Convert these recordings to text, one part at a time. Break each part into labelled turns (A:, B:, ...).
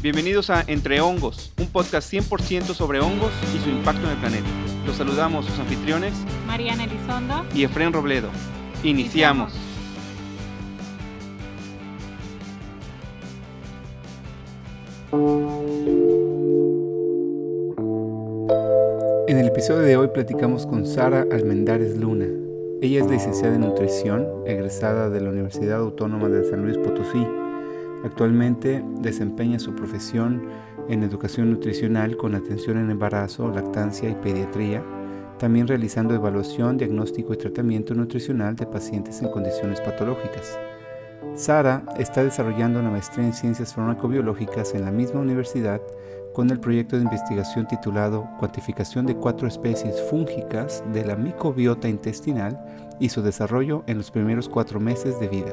A: Bienvenidos a Entre Hongos, un podcast 100% sobre hongos y su impacto en el planeta. Los saludamos sus anfitriones,
B: Mariana Elizondo
A: y Efren Robledo. Iniciamos. En el episodio de hoy platicamos con Sara Almendares Luna. Ella es licenciada en nutrición, egresada de la Universidad Autónoma de San Luis Potosí. Actualmente desempeña su profesión en educación nutricional con atención en embarazo, lactancia y pediatría, también realizando evaluación, diagnóstico y tratamiento nutricional de pacientes en condiciones patológicas. Sara está desarrollando una maestría en ciencias farmacobiológicas en la misma universidad con el proyecto de investigación titulado Cuantificación de cuatro especies fúngicas de la microbiota intestinal y su desarrollo en los primeros cuatro meses de vida.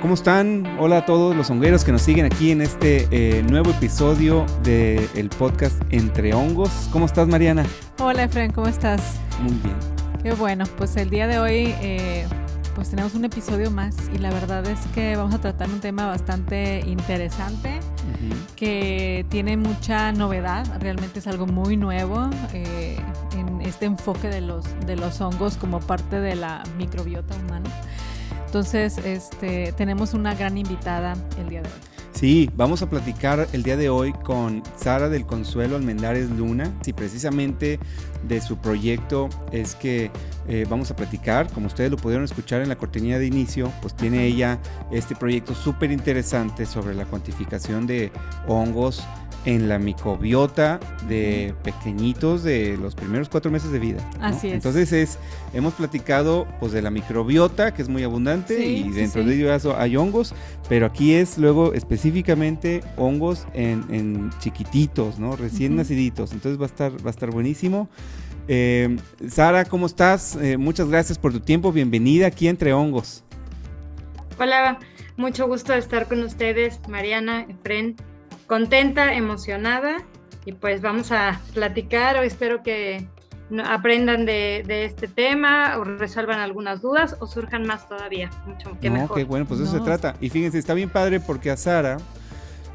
A: ¿Cómo están? Hola a todos los hongueros que nos siguen aquí en este eh, nuevo episodio del podcast Entre Hongos. ¿Cómo estás, Mariana?
B: Hola, Efren, ¿cómo estás?
A: Muy bien.
B: Qué bueno, pues el día de hoy eh, pues tenemos un episodio más y la verdad es que vamos a tratar un tema bastante interesante que tiene mucha novedad, realmente es algo muy nuevo eh, en este enfoque de los, de los hongos como parte de la microbiota humana. Entonces, este, tenemos una gran invitada el día de hoy.
A: Sí, vamos a platicar el día de hoy con Sara del Consuelo Almendares Luna. Y precisamente de su proyecto es que eh, vamos a platicar. Como ustedes lo pudieron escuchar en la cortinilla de inicio, pues tiene ella este proyecto súper interesante sobre la cuantificación de hongos en la microbiota de pequeñitos de los primeros cuatro meses de vida.
B: Así es.
A: Entonces es, hemos platicado pues de la microbiota, que es muy abundante, y dentro de ello hay hongos, pero aquí es luego específicamente hongos en, chiquititos, ¿no? Recién naciditos. Entonces va a estar, va a estar buenísimo. Eh, Sara, ¿cómo estás? Eh, muchas gracias por tu tiempo. Bienvenida aquí Entre Hongos.
C: Hola, mucho gusto de estar con ustedes, Mariana, Efren contenta, emocionada y pues vamos a platicar. Hoy espero que aprendan de, este tema o resuelvan algunas dudas o surjan más todavía. Mucho que no,
A: qué bueno, pues eso se trata. Y fíjense, está bien padre porque a Sara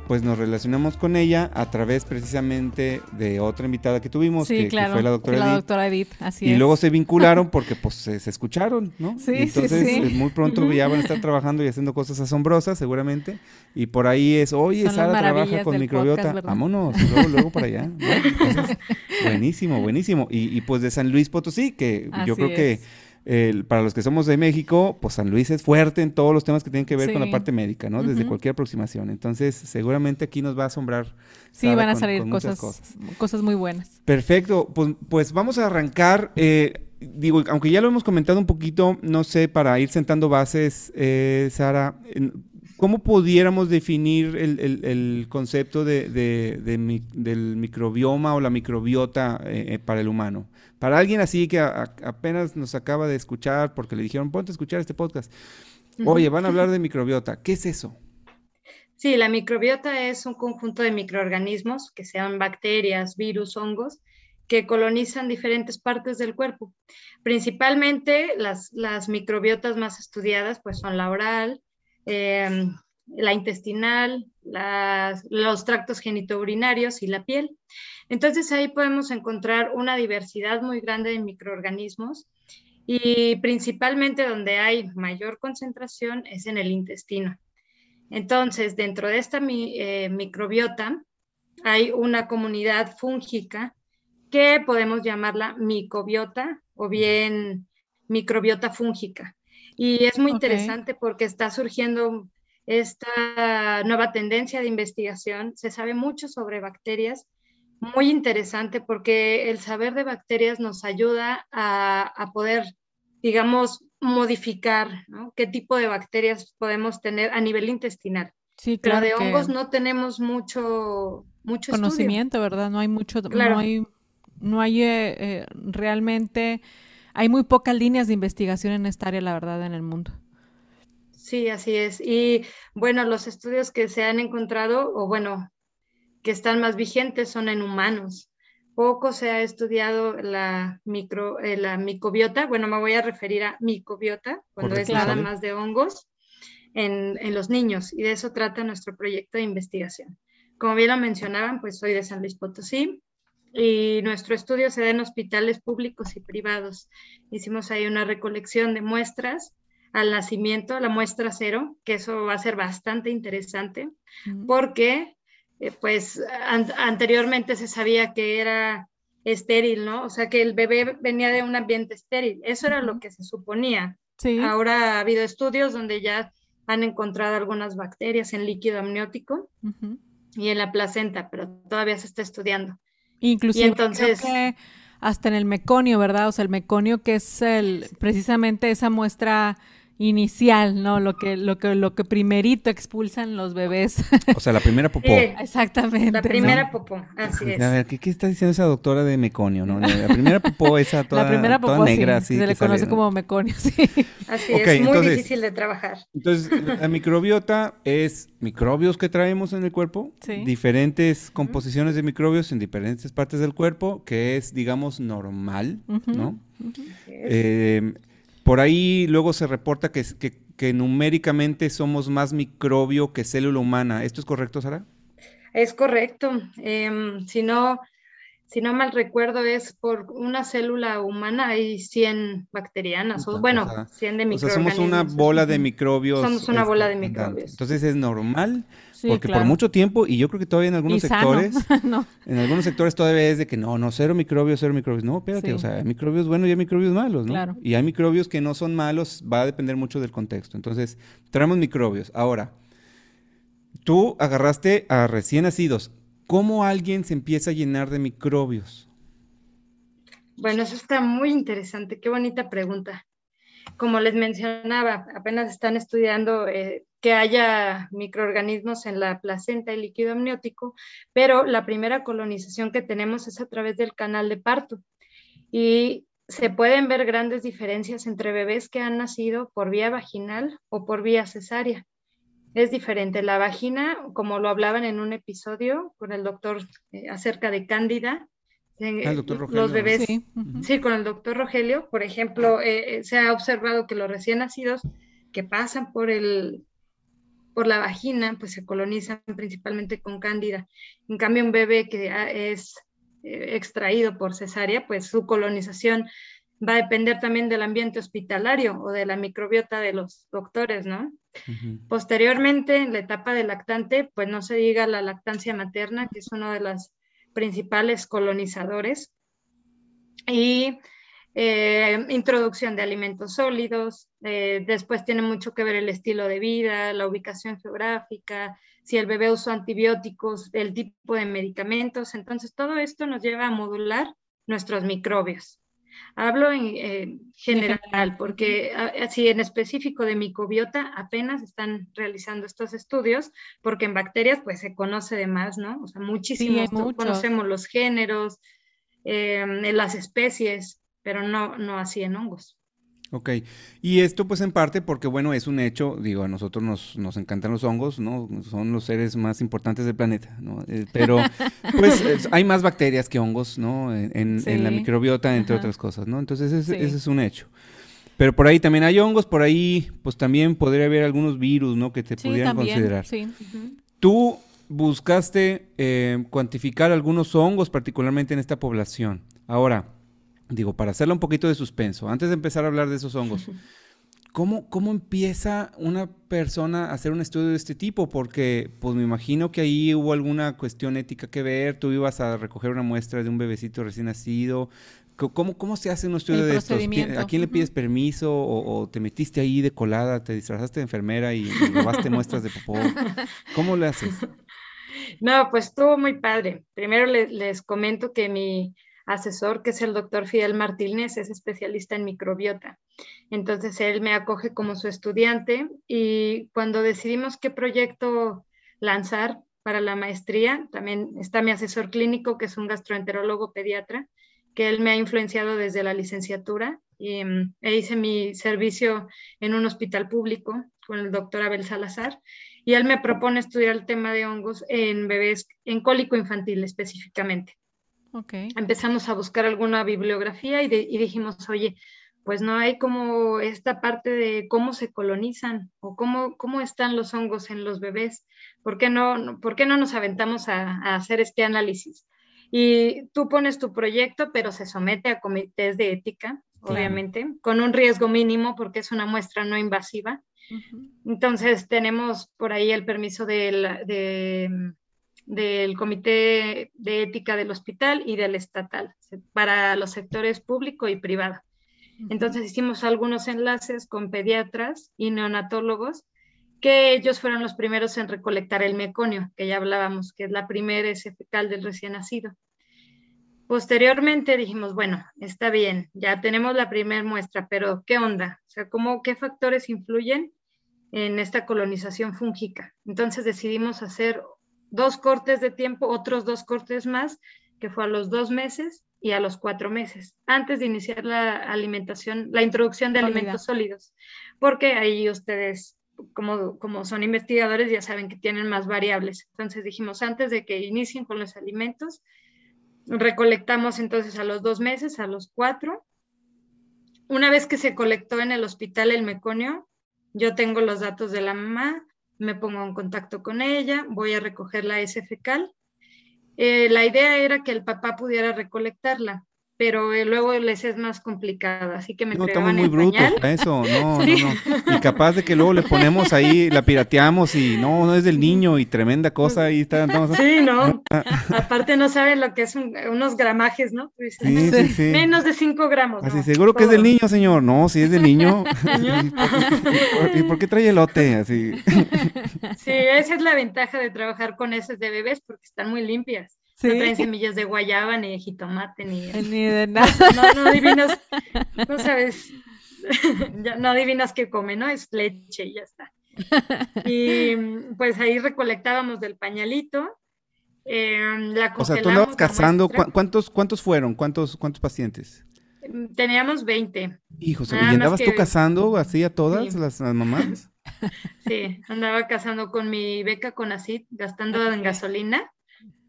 A: pues nos relacionamos con ella a través precisamente de otra invitada que tuvimos, que, fue la doctora
B: la
A: Edith.
B: doctora Edith, así
A: y luego se vincularon porque pues se, escucharon, ¿no?
B: Sí,
A: entonces
B: sí,
A: muy pronto ya van a estar trabajando y haciendo cosas asombrosas seguramente. Y por ahí es, oye, Sara trabaja con microbiota, vámonos, luego, luego para allá. buenísimo, buenísimo. Y, y, pues de San Luis Potosí, que yo creo que para los que somos de México, pues San Luis es fuerte en todos los temas que tienen que ver con la parte médica, ¿no? Desde cualquier aproximación. Entonces, seguramente aquí nos va a asombrar.
B: Sí, van a salir cosas, cosas, muy buenas.
A: Perfecto, pues, pues vamos a arrancar. Eh, digo, aunque ya lo hemos comentado un poquito, no sé, para ir sentando bases, eh, Sara, ¿Cómo pudiéramos definir el, concepto de, del microbioma o la microbiota eh, para el humano? Para alguien así que apenas nos acaba de escuchar porque le dijeron, ponte a escuchar este podcast. Oye, van a hablar de microbiota. ¿Qué es eso?
C: Sí, la microbiota es un conjunto de microorganismos, que sean bacterias, virus, hongos, que colonizan diferentes partes del cuerpo. Principalmente las, las microbiotas más estudiadas pues son la oral, em, la intestinal, los tractos genitourinarios y la piel. Entonces ahí podemos encontrar una diversidad muy grande de microorganismos y principalmente donde hay mayor concentración es en el intestino. Entonces, dentro de esta eh, microbiota hay una comunidad fúngica que podemos llamarla micobiota o bien microbiota fúngica. Y es muy interesante porque está surgiendo esta nueva tendencia de investigación. Se sabe mucho sobre bacterias muy interesante porque el saber de bacterias nos ayuda a, poder, digamos, modificar qué tipo de bacterias podemos tener a nivel intestinal.
B: Sí, claro.
C: Pero de hongos no tenemos mucho, mucho
B: conocimiento, ¿verdad? No hay mucho, no hay, no hay eh, eh, realmente, hay muy pocas líneas de investigación en esta área, la verdad, en el mundo.
C: Sí, así es. Y bueno, los estudios que se han encontrado, o bueno, que están más vigentes son en humanos. Poco se ha estudiado la, micro, eh, la micobiota, bueno, me voy a referir a micobiota, cuando es nada más de hongos, en, en, los niños, y de eso trata nuestro proyecto de investigación. Como bien lo mencionaban, pues soy de San Luis Potosí, y nuestro estudio se da en hospitales públicos y privados. Hicimos ahí una recolección de muestras al nacimiento, la muestra cero, que eso va a ser bastante interesante, porque eh, pues anteriormente se sabía que era estéril, ¿no? O sea, que el bebé venía de un ambiente estéril. Eso era lo que se suponía. Sí. Ahora ha habido estudios donde ya han encontrado algunas bacterias en líquido amniótico y en la placenta, pero todavía se está estudiando.
B: Inclusive entonces, hasta en el meconio, ¿verdad? O sea, el meconio que es el precisamente esa muestra inicial, ¿no? Lo que, lo que, lo que primerito expulsan los bebés.
A: O sea, la primera popó.
B: Exactamente.
C: La primera popó, así es.
A: A ver, ¿qué, está diciendo esa doctora de meconio, no? La primera popó, esa toda, la primera popó, negra,
B: sí, Se le conoce como meconio, sí.
C: Así es, muy difícil de trabajar.
A: Entonces, la microbiota es microbios que traemos en el cuerpo, diferentes composiciones de microbios en diferentes partes del cuerpo, que es, digamos, normal, ¿no? Eh, por ahí luego se reporta que, que, numéricamente somos más microbio que célula humana. ¿Esto es correcto, Sara?
C: Es correcto. Em, si, no, si no mal recuerdo, es por una célula humana hay 100 bacterianas, o bueno, 100 de microbios.
A: O sea, somos una bola de microbios.
C: Somos una bola de microbios.
A: Entonces es normal porque por mucho tiempo, y yo creo que todavía en algunos sectores, en algunos sectores todavía es de que no, no, cero microbios, cero microbios. No, espérate, o sea, hay microbios buenos y hay microbios malos, ¿no? Y hay microbios que no son malos, va a depender mucho del contexto. Entonces, traemos microbios. Ahora, tú agarraste a recién nacidos. ¿Cómo alguien se empieza a llenar de microbios?
C: Bueno, eso está muy interesante. Qué bonita pregunta. Como les mencionaba, apenas están estudiando eh, que haya microorganismos en la placenta y líquido amniótico, pero la primera colonización que tenemos es a través del canal de parto. Y se pueden ver grandes diferencias entre bebés que han nacido por vía vaginal o por vía cesárea. Es diferente. La vagina, como lo hablaban en un episodio con el doctor eh, acerca de cándida,
A: eh, ah,
C: los bebés, sí. con el doctor Rogelio, por ejemplo, eh, se ha observado que los recién nacidos que pasan por el, por la vagina, pues se colonizan principalmente con cándida. En cambio, un bebé que es eh, extraído por cesárea, pues su colonización va a depender también del ambiente hospitalario o de la microbiota de los doctores, ¿no? Posteriormente, en la etapa de lactante, pues no se diga la lactancia materna, que es uno de los principales colonizadores. Y eh, introducción de alimentos sólidos, eh, después tiene mucho que ver el estilo de vida, la ubicación geográfica, si el bebé usó antibióticos, el tipo de medicamentos, entonces todo esto nos lleva a modular nuestros microbios. Hablo en general, porque así en específico de micobiota apenas están realizando estos estudios, porque en bacterias pues se conoce de más, ¿no? O sea, muchísimo, conocemos los géneros, eh, las especies, pero no, no así en hongos.
A: Ok, y esto pues en parte porque bueno, es un hecho, digo, a nosotros nos, nos encantan los hongos, ¿no? Son los seres más importantes del planeta, ¿no? Eh, pero pues hay más bacterias que hongos, ¿no? En, en, la microbiota, entre otras cosas, ¿no? Entonces ese, es un hecho. Pero por ahí también hay hongos, por ahí pues también podría haber algunos virus, ¿no? Que te pudieran considerar. Sí. Tú buscaste eh, cuantificar algunos hongos, particularmente en esta población. Ahora, digo, para hacerle un poquito de suspenso, antes de empezar a hablar de esos hongos, ¿cómo, ¿cómo empieza una persona a hacer un estudio de este tipo? Porque, pues me imagino que ahí hubo alguna cuestión ética que ver, tú ibas a recoger una muestra de un bebecito recién nacido. ¿Cómo, cómo se hace un estudio de estos? ¿A quién le pides permiso? O, te metiste ahí de colada, te disfrazaste de enfermera y, robaste muestras de popó? ¿Cómo le haces?
C: No, pues estuvo muy padre. Primero les comento que mi, asesor, que es el doctor Fidel Martínez, es especialista en microbiota. Entonces, él me acoge como su estudiante y cuando decidimos qué proyecto lanzar para la maestría, también está mi asesor clínico, que es un gastroenterólogo pediatra, que él me ha influenciado desde la licenciatura y mm, e hice mi servicio en un hospital público con el doctor Abel Salazar y él me propone estudiar el tema de hongos en bebés, en cólico infantil específicamente.
B: Okay.
C: Empezamos a buscar alguna bibliografía y, y dijimos, oye, pues no hay como esta parte de cómo se colonizan o cómo, cómo están los hongos en los bebés. ¿Por qué no, por qué no nos aventamos a, hacer este análisis? Y tú pones tu proyecto, pero se somete a comités de ética, obviamente, con un riesgo mínimo porque es una muestra no invasiva. Entonces tenemos por ahí el permiso del, del comité de ética del hospital y del estatal para los sectores público y privado. Entonces hicimos algunos enlaces con pediatras y neonatólogos, que ellos fueron los primeros en recolectar el meconio, que ya hablábamos, que es la primera ese fecal del recién nacido. Posteriormente dijimos, bueno, está bien, ya tenemos la primera muestra, pero ¿qué onda? O sea, ¿cómo, ¿qué factores influyen en esta colonización fúngica? Entonces decidimos hacer dos cortes de tiempo, otros dos cortes más, que fue a los dos meses, y a los cuatro meses, antes de iniciar la alimentación, la introducción de alimentos sólidos, porque ahí ustedes, como, como son investigadores, ya saben que tienen más variables. Entonces dijimos, antes de que inicien con los alimentos, recolectamos entonces a los dos meses, a los cuatro. Una vez que se colectó en el hospital el meconio, yo tengo los datos de la mamá, me pongo en contacto con ella, voy a recoger la S fecal eh, la idea era que el papá pudiera recolectarla, pero eh, luego les es más complicado, así que me
A: No, estamos muy brutos eso, no, no, no. Y capaz de que luego le ponemos ahí, la pirateamos y no, no es del niño y tremenda cosa ahí está.
C: Sí, no, aparte no saben lo que es unos gramajes, ¿no?
A: sí, sí, sí.
C: Menos de 5 gramos.
A: Así, seguro que es del niño, señor. No, si es del niño. ¿Y por qué trae elote? Así.
C: Sí, esa es la ventaja de trabajar con heces de bebés porque están muy limpias. No traen semillas de guayaba, ni de jitomate, ni,
B: ni de nada.
C: No, no adivinas, no sabes, no adivinas qué come, ¿no? Es leche y ya está. Y pues ahí recolectábamos del pañalito. Eh, la
A: o sea, tú andabas cazando, ¿cuántos, ¿cuántos fueron? ¿Cuántos, cuántos pacientes?
C: Teníamos 20.
A: Hijos, ¿y andabas tú cazando así a todas las, mamás?
C: Sí, andaba cazando con mi beca con ACID, gastando en gasolina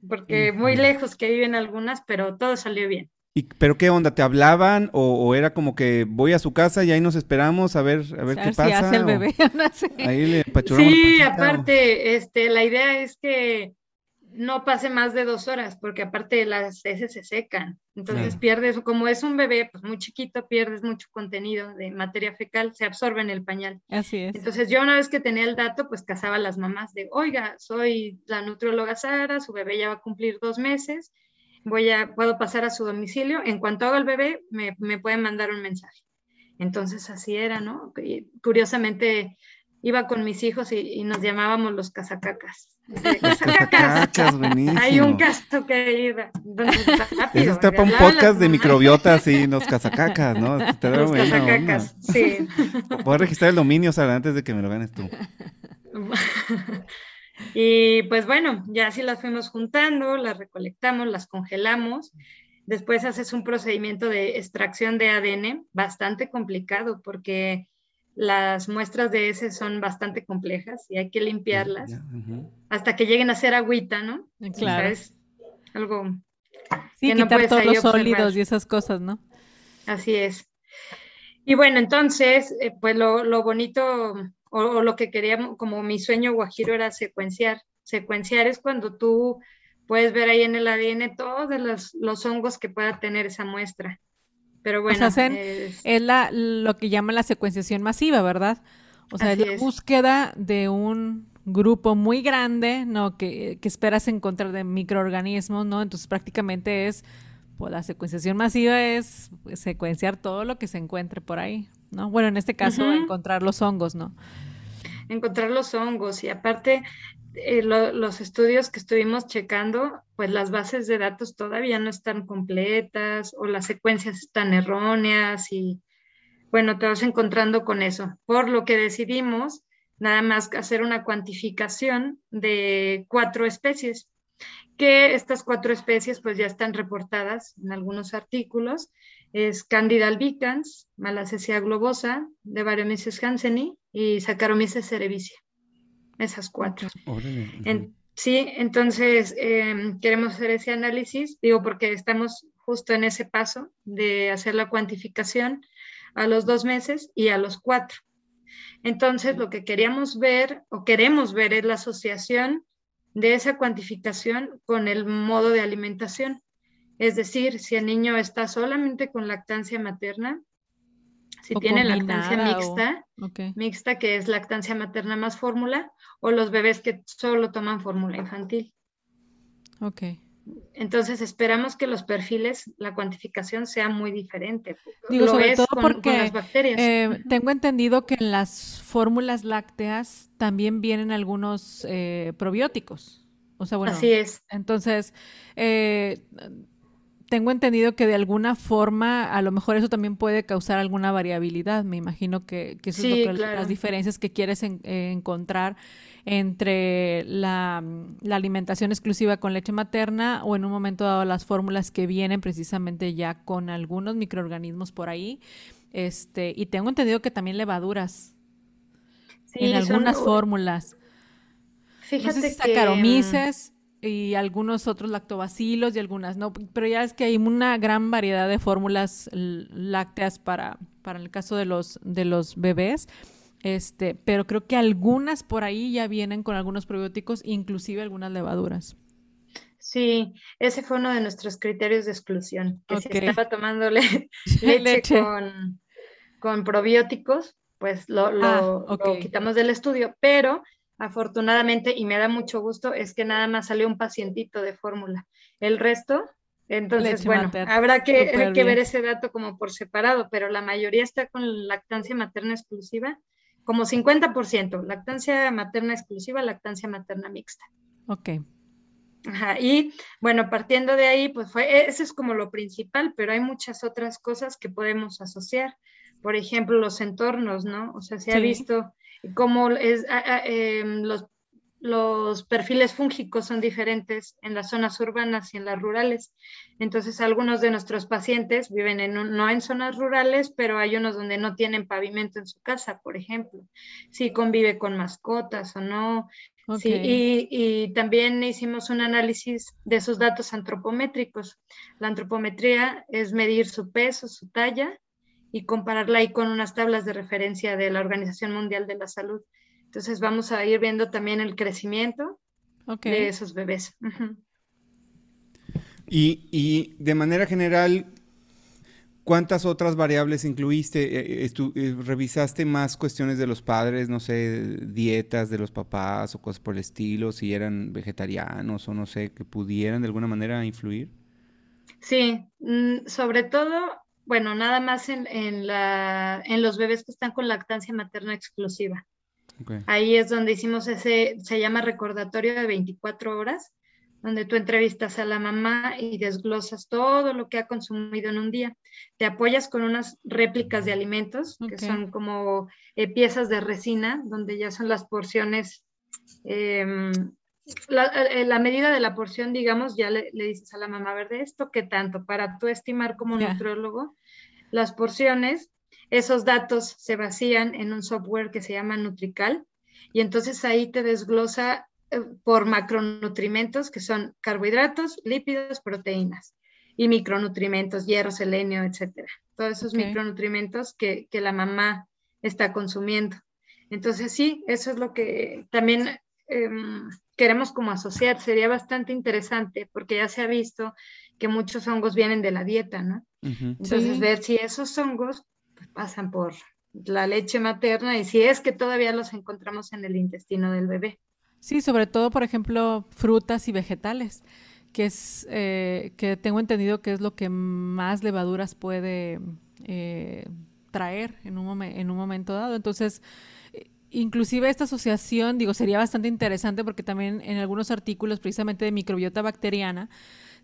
C: porque muy lejos que viven algunas, pero todo salió bien.
A: ¿Y, ¿Pero qué onda? ¿Te hablaban o, era como que voy a su casa y ahí nos esperamos a ver, a ver qué pasa? Si
B: hace el bebé,
A: Ahí le
C: Sí, aparte, este, la idea es que no pase más de dos horas, porque aparte las heces se secan. Entonces pierdes, como es un bebé pues muy chiquito, pierdes mucho contenido de materia fecal, se absorbe en el pañal.
B: Así es.
C: Entonces yo una vez que tenía el dato, pues casaba a las mamás de, oiga, soy la nutrióloga Sara, su bebé ya va a cumplir dos meses, voy a, puedo pasar a su domicilio, en cuanto haga el bebé, me, me pueden mandar un mensaje. Entonces así era, ¿no? Y curiosamente iba con mis hijos y, nos llamábamos los cazacacas.
A: Cazacacas, buenísimo.
C: Hay un caso que iba.
A: Eso está para un podcast de microbiota, sí, los cazacacas, ¿no?
C: los cazacacas, sí.
A: Voy a registrar el dominio, Sara, antes de que me lo ganes tú.
C: y pues bueno, ya así las fuimos juntando, las recolectamos, las congelamos. Después haces un procedimiento de extracción de ADN bastante complicado porque las muestras de ese son bastante complejas y hay que limpiarlas hasta que lleguen a ser agüita, ¿no?
B: Claro.
C: es algo
B: sí, que quitar todos los sólidos y esas cosas, ¿no?
C: Así es. Y bueno, entonces, eh, pues lo, bonito o, lo que queríamos, como mi sueño guajiro era secuenciar. Secuenciar es cuando tú puedes ver ahí en el ADN todos los, los hongos que pueda tener esa muestra. Pero bueno,
B: es... la, lo que llaman la secuenciación masiva, ¿verdad? O sea, es la búsqueda de un grupo muy grande, ¿no? Que, que, esperas encontrar de microorganismos, ¿no? Entonces prácticamente es, pues la secuenciación masiva es secuenciar todo lo que se encuentre por ahí, ¿no? Bueno, en este caso, encontrar los hongos, ¿no?
C: Encontrar los hongos y aparte eh, los estudios que estuvimos checando, pues las bases de datos todavía no están completas o las secuencias están erróneas y bueno, te vas encontrando con eso. Por lo que decidimos nada más hacer una cuantificación de cuatro especies, que estas cuatro especies pues ya están reportadas en algunos artículos. Es Candida albicans, Malassezia globosa, de Devariomices hansenii y Saccharomyces cerevisiae. Esas cuatro. sí, entonces em, queremos hacer ese análisis, digo, porque estamos justo en ese paso de hacer la cuantificación a los dos meses y a los cuatro. Entonces, lo que queríamos ver o queremos ver es la asociación de esa cuantificación con el modo de alimentación. Es decir, si el niño está solamente con lactancia materna, si tiene lactancia mixta, mixta que es lactancia materna más fórmula, o los bebés que solo toman fórmula infantil.
B: Ok.
C: Entonces esperamos que los perfiles, la cuantificación sea muy diferente.
B: Digo, sobre todo porque las bacterias. Eh, tengo entendido que en las fórmulas lácteas también vienen algunos eh, probióticos. O sea, bueno.
C: Así es.
B: Entonces, eh, tengo entendido que de alguna forma a lo mejor eso también puede causar alguna variabilidad. Me imagino que, que eso es las diferencias que quieres encontrar entre la, alimentación exclusiva con leche materna o en un momento dado las fórmulas que vienen precisamente ya con algunos microorganismos por ahí. Este, y tengo entendido que también levaduras en algunas fórmulas. Fíjate no sé Saccharomyces y algunos otros lactobacilos y algunas no, pero ya es que hay una gran variedad de fórmulas lácteas para, para el caso de los, de los bebés. Este, pero creo que algunas por ahí ya vienen con algunos probióticos, inclusive algunas levaduras.
C: Sí, ese fue uno de nuestros criterios de exclusión, que si estaba tomando leche, Con, probióticos, pues lo, lo, ah, quitamos del estudio, pero afortunadamente, y me da mucho gusto, es que nada más salió un pacientito de fórmula. El resto, entonces, bueno, habrá que, que ver ese dato como por separado, pero la mayoría está con lactancia materna exclusiva como 50%, lactancia materna exclusiva, lactancia materna mixta.
B: Ok.
C: Ajá, y bueno, partiendo de ahí, pues fue, eso es como lo principal, pero hay muchas otras cosas que podemos asociar. Por ejemplo, los entornos, ¿no? O sea, se ha visto cómo es, em, los los perfiles fúngicos son diferentes en las zonas urbanas y en las rurales. Entonces, algunos de nuestros pacientes viven en no en zonas rurales, pero hay unos donde no tienen pavimento en su casa, por ejemplo. Si convive con mascotas o no. Sí, y, también hicimos un análisis de sus datos antropométricos. La antropometría es medir su peso, su talla y compararla ahí con unas tablas de referencia de la Organización Mundial de la Salud. Entonces vamos a ir viendo también el crecimiento de esos bebés.
A: y, de manera general, ¿cuántas otras variables incluiste? Eh, eh, ¿Revisaste más cuestiones de los padres, no sé, dietas de los papás o cosas por el estilo, si eran vegetarianos o no sé, que pudieran de alguna manera influir?
C: Sí, mm, sobre todo, bueno, nada más en, en, la, en los bebés que están con lactancia materna exclusiva. Ahí es donde hicimos ese, se llama recordatorio de 24 horas, donde tú entrevistas a la mamá y desglosas todo lo que ha consumido en un día. Te apoyas con unas réplicas de alimentos, que son como eh, piezas de resina, donde ya son las porciones, eh, la, medida de la porción, digamos, ya le, dices a la mamá, a ver, de esto, ¿qué tanto? Para tú estimar como nutriólogo las porciones esos datos se vacían en un software que se llama Nutrical y entonces ahí te desglosa eh, por macronutrimentos que son carbohidratos, lípidos, proteínas y micronutrimentos, hierro, selenio, etcétera. Todos esos micronutrimentos que, la mamá está consumiendo. Entonces sí, eso es lo que también em, queremos como asociar. Sería bastante interesante porque ya se ha visto que muchos hongos vienen de la dieta, ¿no? Entonces ver si esos hongos pasan por la leche materna y si es que todavía los encontramos en el intestino del bebé.
B: Sí, sobre todo, por ejemplo, frutas y vegetales, que es eh, que tengo entendido que es lo que más levaduras puede eh, traer en un, en un momento dado. Entonces, inclusive esta asociación, digo, sería bastante interesante porque también en algunos artículos precisamente de microbiota bacteriana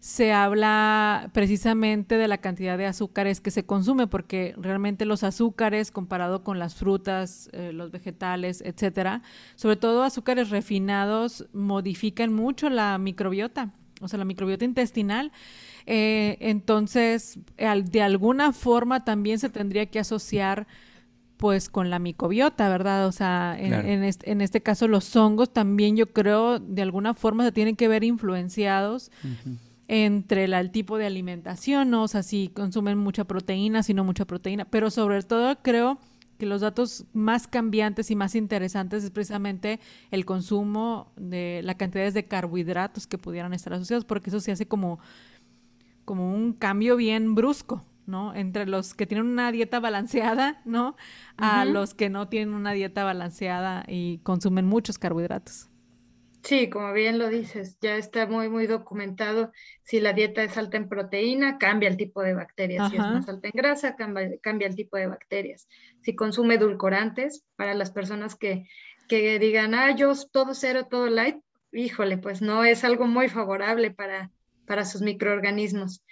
B: se habla precisamente de la cantidad de azúcares que se consume, porque realmente los azúcares comparado con las frutas, eh, los vegetales, etcétera, sobre todo azúcares refinados, modifican mucho la microbiota, o sea, la microbiota intestinal. Eh, entonces, de alguna forma también se tendría que asociar pues con la micobiota, ¿verdad? O sea, en, este, caso los hongos también yo creo de alguna forma se tienen que ver influenciados entre el tipo de alimentación, ¿no? O sea, si consumen mucha proteína, si no mucha proteína, pero sobre todo creo que los datos más cambiantes y más interesantes es precisamente el consumo de las cantidades de carbohidratos que pudieran estar asociados, porque eso se hace como, como un cambio bien brusco, ¿no? Entre los que tienen una dieta balanceada, ¿no? A los que no tienen una dieta balanceada y consumen muchos carbohidratos.
C: Sí, como bien lo dices, ya está muy, muy documentado. Si la dieta es alta en proteína, cambia el tipo de bacterias. Si es más alta en grasa, cambia, cambia, el tipo de bacterias. Si consume edulcorantes, para las personas que, que digan, ah, yo todo cero, todo light, híjole, pues no es algo muy favorable para, para sus microorganismos.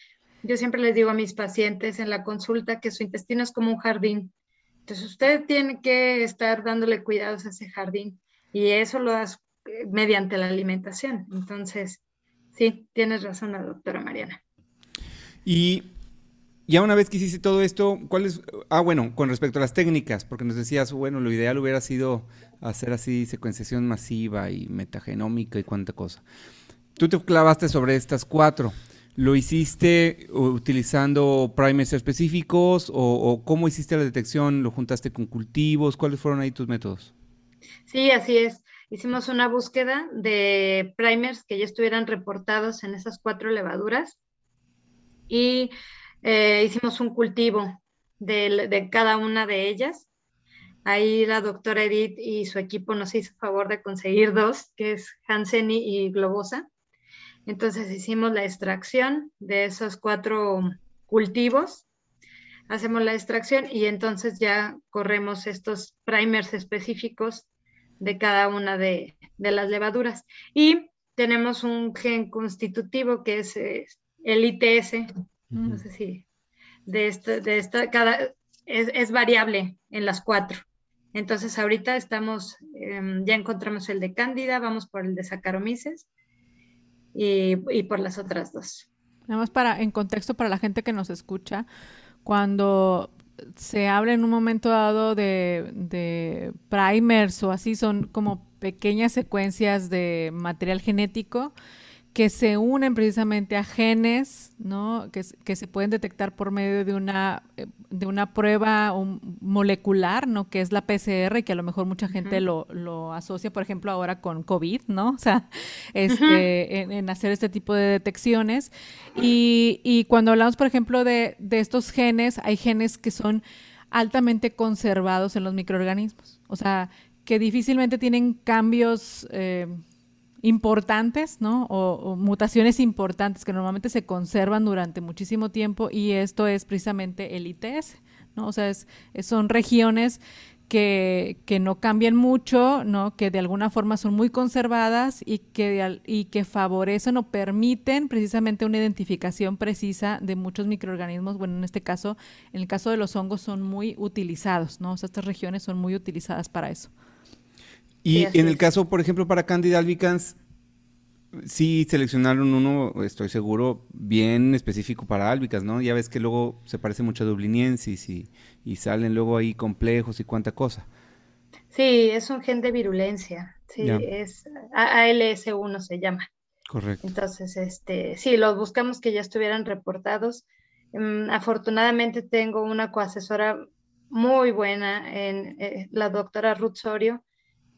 C: Yo siempre les digo a mis pacientes en la consulta que su intestino es como un jardín. Entonces usted tiene que estar dándole cuidados a ese jardín y eso lo das eh, mediante la alimentación. Entonces, sí, tienes razón la doctora Mariana.
A: Y ya una vez que hiciste todo esto, ¿cuál es? Ah, bueno, con respecto a las técnicas, porque nos decías, bueno, lo ideal hubiera sido hacer así secuenciación masiva y metagenómica y cuánta cosa. Tú te clavaste sobre estas cuatro. ¿Lo hiciste utilizando primers específicos o, cómo hiciste la detección? ¿Lo juntaste con cultivos? ¿Cuáles fueron ahí tus métodos?
C: Sí, así es. Hicimos una búsqueda de primers que ya estuvieran reportados en esas cuatro levaduras y eh, hicimos un cultivo de, de, cada una de ellas. Ahí la doctora Edith y su equipo nos hizo favor de conseguir dos, que es Hansen y Globosa. Entonces hicimos la extracción de esos cuatro cultivos, hacemos la extracción y entonces ya corremos estos primers específicos de cada una de, las levaduras. Y tenemos un gen constitutivo que es, el ITS, no sé si de esta, de esta cada, es, variable en las cuatro. Entonces ahorita estamos, em, ya encontramos el de Cándida, vamos por el de Saccharomyces y, por las otras dos.
B: Nada más para, en contexto para la gente que nos escucha, cuando se habla en un momento dado de, de, primers o así, son como pequeñas secuencias de material genético que se unen precisamente a genes, ¿no? Que, que, se pueden detectar por medio de una, eh, de una prueba molecular, ¿no? Que es la PCR, y que a lo mejor mucha gente lo, lo, asocia, por ejemplo, ahora con COVID, ¿no? O sea, este, en, hacer este tipo de detecciones. Y, y cuando hablamos, por ejemplo, de, de, estos genes, hay genes que son altamente conservados en los microorganismos. O sea, que difícilmente tienen cambios... Eh, importantes, ¿no? O, mutaciones importantes que normalmente se conservan durante muchísimo tiempo y esto es precisamente el ITS, ¿no? O sea, es, son regiones que, que, no cambian mucho, ¿no? Que de alguna forma son muy conservadas y que, y que favorecen o permiten precisamente una identificación precisa de muchos microorganismos. Bueno, en este caso, en el caso de los hongos son muy utilizados, ¿no? O sea, estas regiones son muy utilizadas para eso.
A: Y en el caso, por ejemplo, para Candida albicans, sí seleccionaron uno, estoy seguro, bien específico para albicans, ¿no? Ya ves que luego se parece mucho a dubliniensis y, y salen luego ahí complejos y cuánta cosa.
C: Sí, es un gen de virulencia, sí, es ALS1 se llama.
A: Correcto.
C: Entonces, este, sí, los buscamos que ya estuvieran reportados. Mm, afortunadamente tengo una coasesora muy buena en eh, la doctora Ruth Sorio,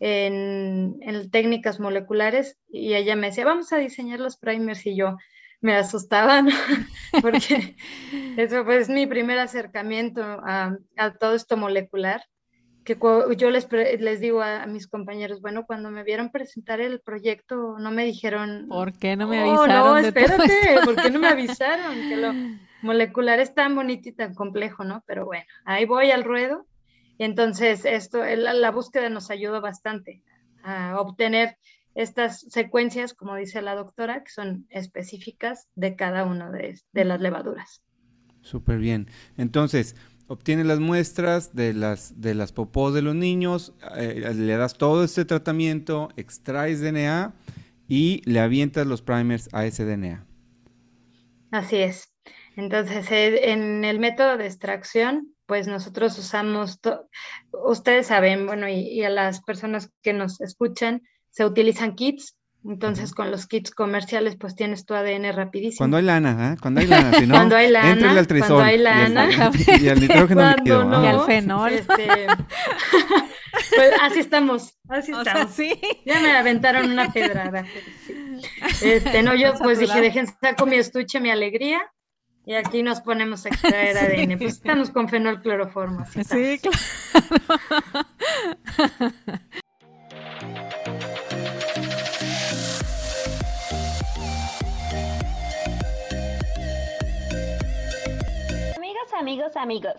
C: en, técnicas moleculares y ella me decía, vamos a diseñar los primers y yo me asustaba, porque eso fue mi primer acercamiento a, todo esto molecular, que yo les, les digo a, mis compañeros, bueno, cuando me vieron presentar el proyecto, no me dijeron...
B: ¿Por qué no me avisaron? no,
C: espérate, ¿por qué no me avisaron? Que lo molecular es tan bonito y tan complejo, ¿no? Pero bueno, ahí voy al ruedo entonces, esto, la, búsqueda nos ayuda bastante a obtener estas secuencias, como dice la doctora, que son específicas de cada una de, las levaduras.
A: Súper bien. Entonces, obtienes las muestras de las, de las popós de los niños, eh, le das todo este tratamiento, extraes DNA y le avientas los primers a ese DNA.
C: Así es. Entonces, eh, en el método de extracción, pues nosotros usamos, ustedes saben, bueno, y, a las personas que nos escuchan, se utilizan kits. Entonces, con los kits comerciales, pues tienes tu ADN rapidísimo.
A: Cuando hay lana, ¿eh? Cuando hay lana, si no,
C: cuando hay lana,
A: al
C: cuando hay lana,
A: y, al, nitrógeno líquido.
B: No, y al fenol. Este,
C: pues así estamos, así estamos. ¿sí? Ya me aventaron una pedrada. Este, no, yo pues dije, dejen saco mi estuche, mi alegría, y aquí nos ponemos a extraer ADN. Pues estamos con fenol cloroformo.
B: Sí, claro.
D: amigos, amigos, amigos.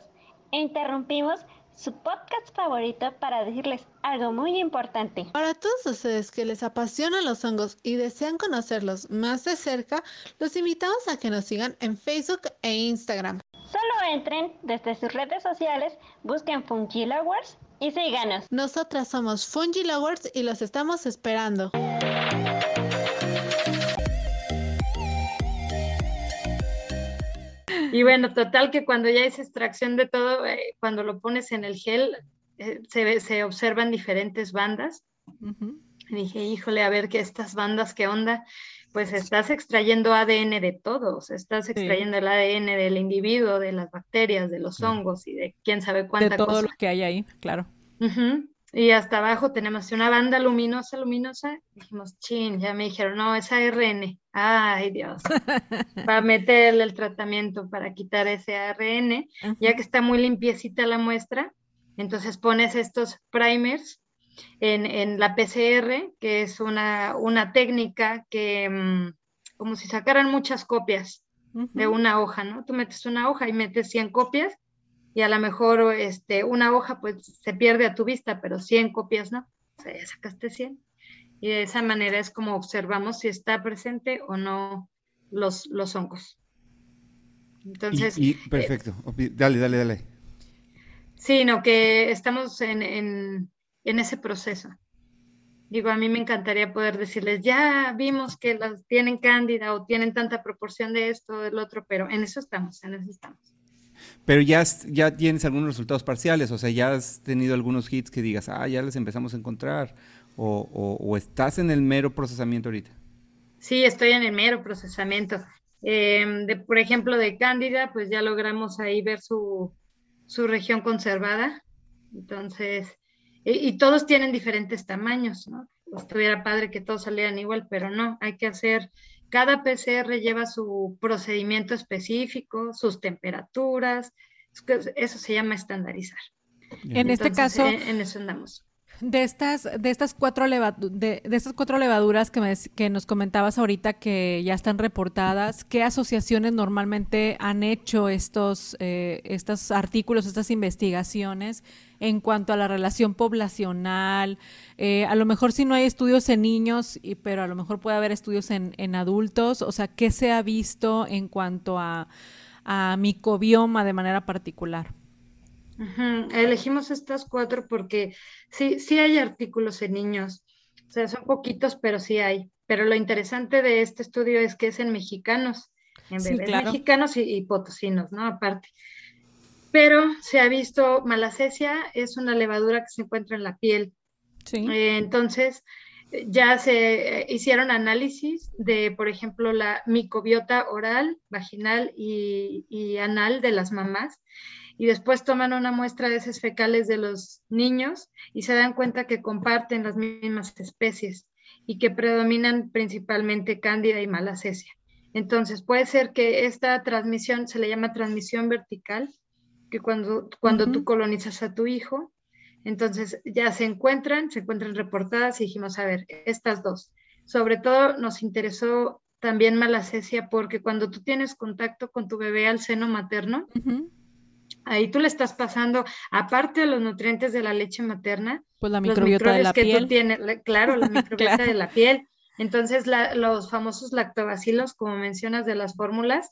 D: Interrumpimos su podcast favorito para decirles algo muy importante.
E: Para todos ustedes que les apasionan los hongos y desean conocerlos más de cerca, los invitamos a que nos sigan en Facebook e Instagram.
D: Solo entren desde sus redes sociales, busquen Fungilowers y síganos.
E: Nosotras somos Fungilowers y los estamos esperando.
C: Y bueno, total que cuando ya es extracción de todo, eh, cuando lo pones en el gel, eh, se, se observan diferentes bandas. y dije, híjole, a ver qué estas bandas, qué onda. Pues estás extrayendo ADN de todos, estás extrayendo el ADN del individuo, de las bacterias, de los hongos y de quién sabe cuánta
B: De todo lo que hay ahí, claro.
C: Y hasta abajo tenemos una banda luminosa, luminosa. Dijimos, chin, ya me dijeron, no, es ARN. Ay, Dios. Para meterle el tratamiento para quitar ese ARN, ya que está muy limpiecita la muestra. Entonces pones estos primers en, la PCR, que es una, una técnica que, mm, como si sacaran muchas copias de una hoja, ¿no? Tú metes una hoja y metes 100 copias y a lo mejor este, una hoja pues se pierde a tu vista, pero 100 copias no, o sea, ya sacaste 100. Y de esa manera es como observamos si está presente o no los, los hongos.
A: Entonces. Y, eh, perfecto, dale, dale, dale.
C: Sí, no, que estamos en, en, en ese proceso. Digo, a mí me encantaría poder decirles, ya vimos que las tienen cándida o tienen tanta proporción de esto o del otro, pero en eso estamos, en eso estamos.
A: Pero ya, ya tienes algunos resultados parciales, o sea, ya has tenido algunos hits que digas, ah, ya les empezamos a encontrar, o, estás en el mero procesamiento ahorita.
C: Sí, estoy en el mero procesamiento. Em, de, por ejemplo, de Cándida, pues ya logramos ahí ver su, su región conservada. Entonces, y, todos tienen diferentes tamaños, ¿no? Estuviera padre que todos salieran igual, pero no, hay que hacer cada PCR lleva su procedimiento específico, sus temperaturas, eso se llama estandarizar.
B: En este caso,
C: en, eso andamos.
B: De estas, de estas cuatro de, estas cuatro levaduras que, que nos comentabas ahorita que ya están reportadas, ¿qué asociaciones normalmente han hecho estos, eh, estos artículos, estas investigaciones en cuanto a la relación poblacional? Eh, a lo mejor si no hay estudios en niños, pero a lo mejor puede haber estudios en, en adultos. O sea, ¿qué se ha visto en cuanto a, a micobioma de manera particular?
C: Elegimos estas cuatro porque sí, sí hay artículos en niños, o sea, son poquitos, pero sí hay. Pero lo interesante de este estudio es que es en mexicanos, en bebés mexicanos y, potosinos, ¿no? Aparte. Pero se ha visto, malacesia es una levadura que se encuentra en la piel. Sí. Eh, entonces, ya se hicieron análisis de, por ejemplo, la microbiota oral, vaginal y, y anal de las mamás y después toman una muestra de heces fecales de los niños y se dan cuenta que comparten las mismas especies y que predominan principalmente cándida y malacesia. Entonces, puede ser que esta transmisión se le llama transmisión vertical, que cuando, cuando tú colonizas a tu hijo, entonces ya se encuentran, se encuentran reportadas y dijimos, a ver, estas dos. Sobre todo nos interesó también malacesia porque cuando tú tienes contacto con tu bebé al seno materno, Ahí tú le estás pasando, aparte de los nutrientes de la leche materna,
B: pues la microbiota de la
C: que
B: piel.
C: Tú tienes, claro, la microbiota de la piel. Entonces, los famosos lactobacilos, como mencionas de las fórmulas,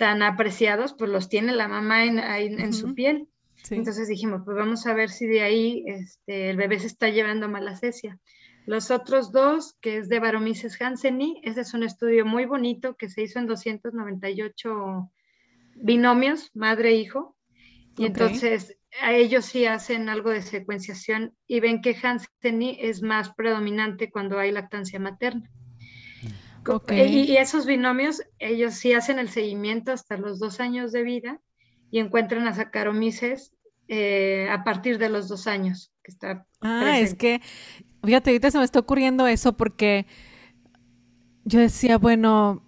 C: tan apreciados, pues los tiene la mamá en, en su piel. Entonces dijimos, pues vamos a ver si de ahí este, el bebé se está llevando malacesia. Los otros dos, que es de Baromyces hansenii, ese es un estudio muy bonito que se hizo en 298 binomios, madre-hijo, Y entonces a ellos sí hacen algo de secuenciación y ven que Hansen es más predominante cuando hay lactancia materna. Y, esos binomios, ellos sí hacen el seguimiento hasta los dos años de vida y encuentran a Saccharomyces eh, a partir de los dos años. Que está
B: ah, es que, fíjate, ahorita se me está ocurriendo eso porque yo decía, bueno,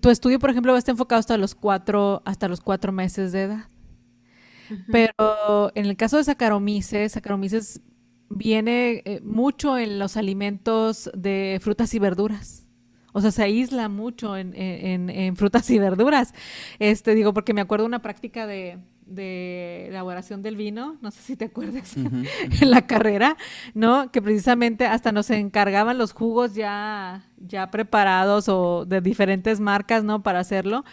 B: tu estudio, por ejemplo, va a estar enfocado hasta los cuatro, hasta los cuatro meses de edad. Pero en el caso de Saccharomyces, Saccharomyces viene eh, mucho en los alimentos de frutas y verduras. O sea, se aísla mucho en, en, frutas y verduras. Este, digo, porque me acuerdo una práctica de, elaboración del vino, no sé si te acuerdas, en la carrera, ¿no? Que precisamente hasta nos encargaban los jugos ya, ya preparados o de diferentes marcas, ¿no? Para hacerlo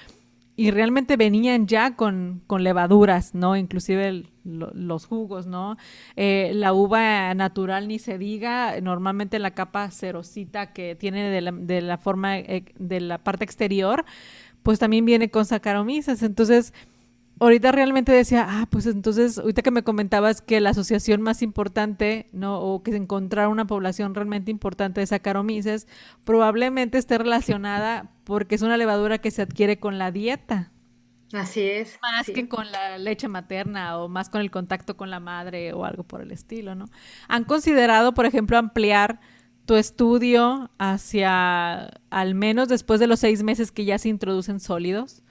B: y realmente venían ya con, levaduras, ¿no? Inclusive los jugos, ¿no? Eh, la uva natural ni se diga, normalmente la capa cerosita que tiene de la, de la forma eh, de la parte exterior, pues también viene con saccharomyces. Entonces, ahorita realmente decía, ah, pues entonces, ahorita que me comentabas que la asociación más importante, ¿no? O que se encontrar una población realmente importante de Saccharomyces, probablemente esté relacionada porque es una levadura que se adquiere con la dieta.
C: Así es.
B: Más que con la leche materna o más con el contacto con la madre o algo por el estilo, ¿no? ¿Han considerado, por ejemplo, ampliar tu estudio hacia al menos después de los seis meses que ya se introducen sólidos?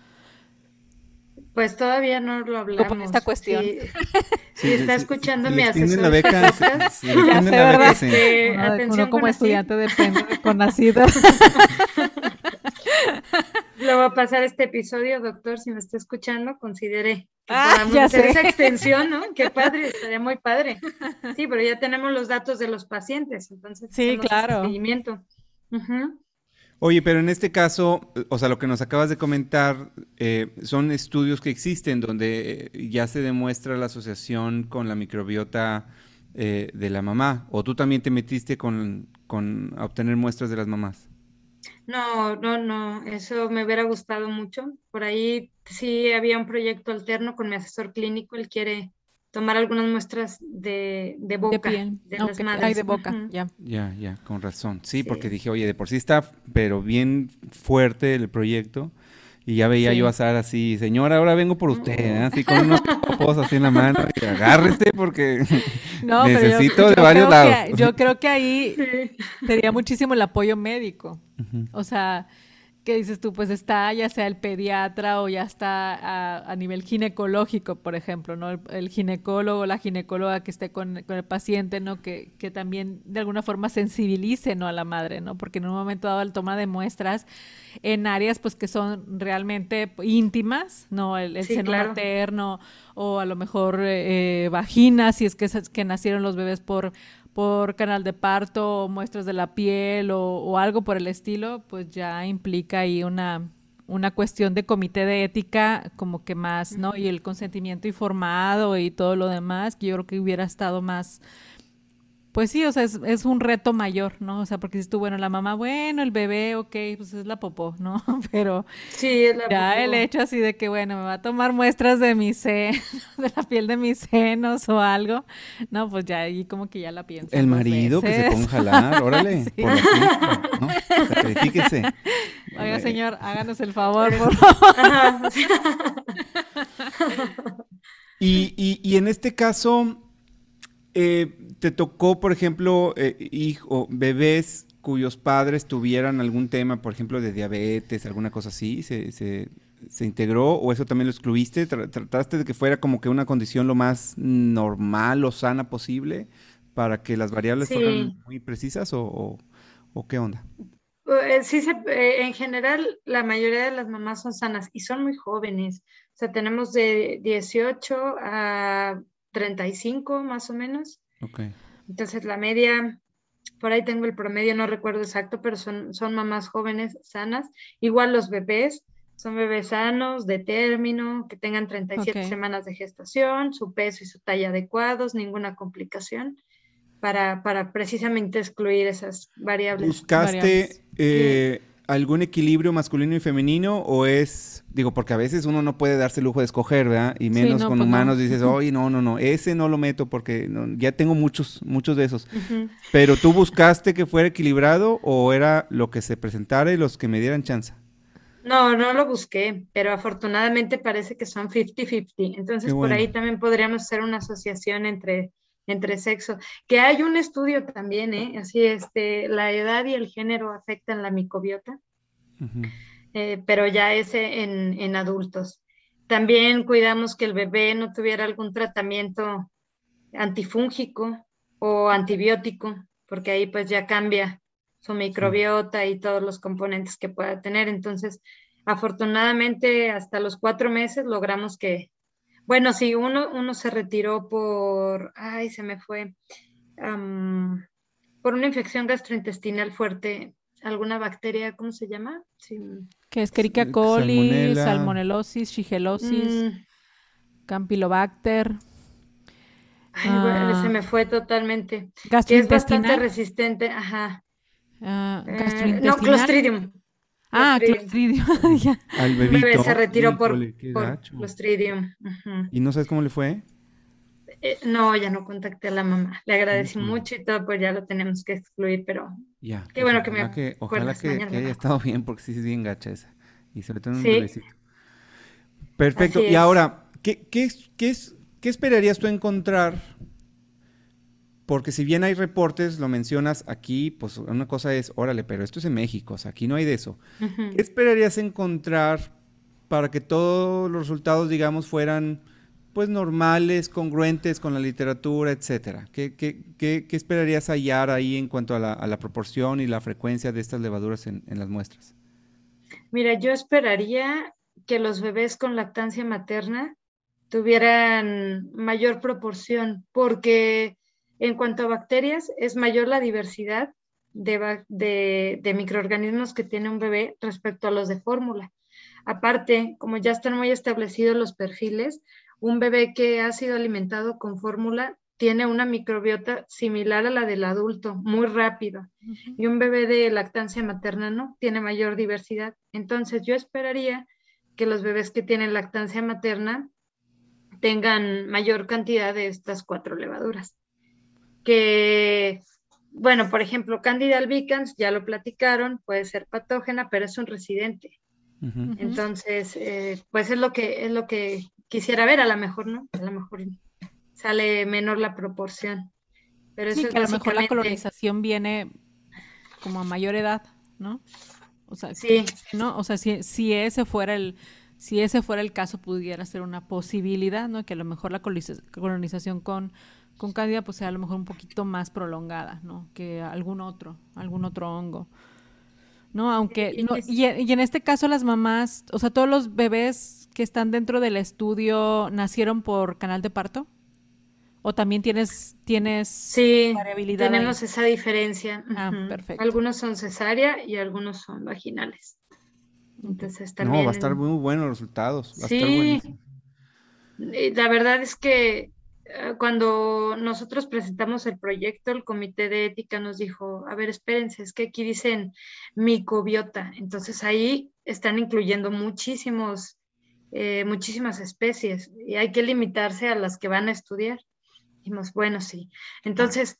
C: Pues todavía no lo hablamos.
B: Con esta cuestión.
C: Si, está escuchando mi asesor.
A: la beca,
B: sí, ya sé, ¿verdad? Sí. Uno, como estudiante depende de Conacida.
C: Le voy a pasar este episodio, doctor, si me está escuchando, considere que
B: ah, ya hacer
C: esa extensión, ¿no? Qué padre, estaría muy padre. Sí, pero ya tenemos los datos de los pacientes, entonces
B: sí, claro.
C: seguimiento.
A: Oye, pero en este caso, o sea, lo que nos acabas de comentar eh, son estudios que existen donde ya se demuestra la asociación con la microbiota eh, de la mamá, o tú también te metiste con, con obtener muestras de las mamás.
C: No, no, no, eso me hubiera gustado mucho. Por ahí sí había un proyecto alterno con mi asesor clínico, él quiere tomar algunas muestras de, de boca, de, las madres.
B: de boca, ya.
A: Ya, ya, con razón. Sí, porque dije, oye, de por sí está, pero bien fuerte el proyecto. Y ya veía yo a Sara así, señora, ahora vengo por usted, ¿eh? así con unos copos así en la mano, y agárrese porque necesito de varios lados.
B: yo creo que ahí sería muchísimo el apoyo médico. O sea, ¿Qué dices tú? Pues está ya sea el pediatra o ya está a, nivel ginecológico, por ejemplo, ¿no? El, ginecólogo, la ginecóloga que esté con, el paciente, ¿no? Que, que, también de alguna forma sensibilice, ¿no? A la madre, ¿no? Porque en un momento dado el toma de muestras en áreas, pues, que son realmente íntimas, ¿no? El, seno materno o a lo mejor eh, vagina, si es que, que nacieron los bebés por por canal de parto o muestras de la piel o, algo por el estilo, pues ya implica ahí una, una cuestión de comité de ética como que más, ¿no? Y el consentimiento informado y todo lo demás, que yo creo que hubiera estado más pues sí, o sea, es, un reto mayor, ¿no? O sea, porque si tú, bueno, la mamá, bueno, el bebé, ok, pues es la popó, ¿no? Pero
C: sí, es la
B: ya el hecho así de que, bueno, me va a tomar muestras de mi seno, de la piel de mis senos o algo, no, pues ya ahí como que ya la pienso.
A: El marido que se ponga a jalar, órale, por así, ¿no? Sacrifíquese.
B: Oiga, señor, háganos el favor, por favor.
A: y, y, y en este caso, eh, ¿Te tocó, por ejemplo, eh, hijo, bebés cuyos padres tuvieran algún tema, por ejemplo, de diabetes, alguna cosa así? ¿Se, se, integró o eso también lo excluiste? ¿Trataste de que fuera como que una condición lo más normal o sana posible para que las variables fueran muy precisas o, qué onda?
C: Eh, sí, eh, en general la mayoría de las mamás son sanas y son muy jóvenes. O sea, tenemos de 18 a 35 más o menos. Entonces la media, por ahí tengo el promedio, no recuerdo exacto, pero son, son mamás jóvenes sanas. Igual los bebés, son bebés sanos, de término, que tengan 37 semanas de gestación, su peso y su talla adecuados, ninguna complicación, para, para precisamente excluir esas variables.
A: ¿Buscaste eh, algún equilibrio masculino y femenino o es, digo, porque a veces uno no puede darse el lujo de escoger, ¿verdad? Y menos con pues humanos dices, oye, no, no, no, ese no lo meto porque ya tengo muchos, muchos de esos. Pero tú buscaste que fuera equilibrado o era lo que se presentara y los que me dieran chance.
C: No, no lo busqué, pero afortunadamente parece que son 50-50. Entonces, por ahí también podríamos hacer una asociación entre entre sexo, que hay un estudio también, ¿eh? Así, este, la edad y el género afectan la microbiota, eh, pero ya ese en, en, adultos. También cuidamos que el bebé no tuviera algún tratamiento antifúngico o antibiótico, porque ahí pues ya cambia su microbiota y todos los componentes que pueda tener. Entonces, afortunadamente, hasta los cuatro meses logramos que, bueno, sí, uno, uno se retiró por, ay, se me fue, por una infección gastrointestinal fuerte, alguna bacteria, ¿cómo se llama? Sí.
B: Que es Escherichia coli, salmonelosis, shigelosis, mm. campylobacter.
C: Ay, bueno, se ah. me fue totalmente. Gastrointestinal. es bastante resistente, ajá.
B: Uh, no,
C: Clostridium.
B: Ah, Clostridium.
A: Al bebito.
C: se retiró por, Clostridium.
A: ¿Y no sabes cómo le fue?
C: Eh, no, ya no contacté a la mamá. Le agradecí mucho y todo, pues ya lo tenemos que excluir, pero
A: ya,
C: qué bueno que me
A: que, Ojalá que, haya estado bien, porque sí es bien gacha esa. Y sobre todo en un bebecito. Perfecto. y ahora, ¿qué, qué, qué, ¿qué esperarías tú encontrar porque si bien hay reportes, lo mencionas aquí, pues una cosa es, órale, pero esto es en México, o sea, aquí no hay de eso. ¿Qué esperarías encontrar para que todos los resultados, digamos, fueran pues normales, congruentes con la literatura, etcétera? ¿Qué, qué, esperarías hallar ahí en cuanto a la, proporción y la frecuencia de estas levaduras en, en las muestras?
C: Mira, yo esperaría que los bebés con lactancia materna tuvieran mayor proporción, porque en cuanto a bacterias, es mayor la diversidad de, microorganismos que tiene un bebé respecto a los de fórmula. Aparte, como ya están muy establecidos los perfiles, un bebé que ha sido alimentado con fórmula tiene una microbiota similar a la del adulto, muy rápido. Y un bebé de lactancia materna no, tiene mayor diversidad. Entonces yo esperaría que los bebés que tienen lactancia materna tengan mayor cantidad de estas cuatro levaduras que, bueno, por ejemplo, Candida albicans, ya lo platicaron, puede ser patógena, pero es un residente. Entonces, eh, pues es lo que es lo que quisiera ver, a lo mejor, ¿no? A lo mejor sale menor la proporción.
B: Pero sí, que a lo mejor la colonización viene como a mayor edad, ¿no? O sea, sí. ¿no? O sea, si, si ese fuera el, si ese fuera el caso, pudiera ser una posibilidad, ¿no? Que a lo mejor la colonización con con cándida pues sea a lo mejor un poquito más prolongada, ¿no? Que algún otro, algún otro hongo. ¿No? Aunque, no, y, en este caso las mamás, o sea, todos los bebés que están dentro del estudio nacieron por canal de parto. ¿O también tienes, tienes
C: sí, variabilidad? tenemos esa diferencia.
B: Ah, perfecto.
C: Algunos son cesárea y algunos son vaginales. Entonces también...
A: No, va a estar muy buenos los resultados. Va sí,
C: la verdad es que eh, cuando nosotros presentamos el proyecto, el comité de ética nos dijo, a ver, espérense, es que aquí dicen micobiota, entonces ahí están incluyendo muchísimos, eh, muchísimas especies y hay que limitarse a las que van a estudiar. Dijimos, bueno, sí. Entonces,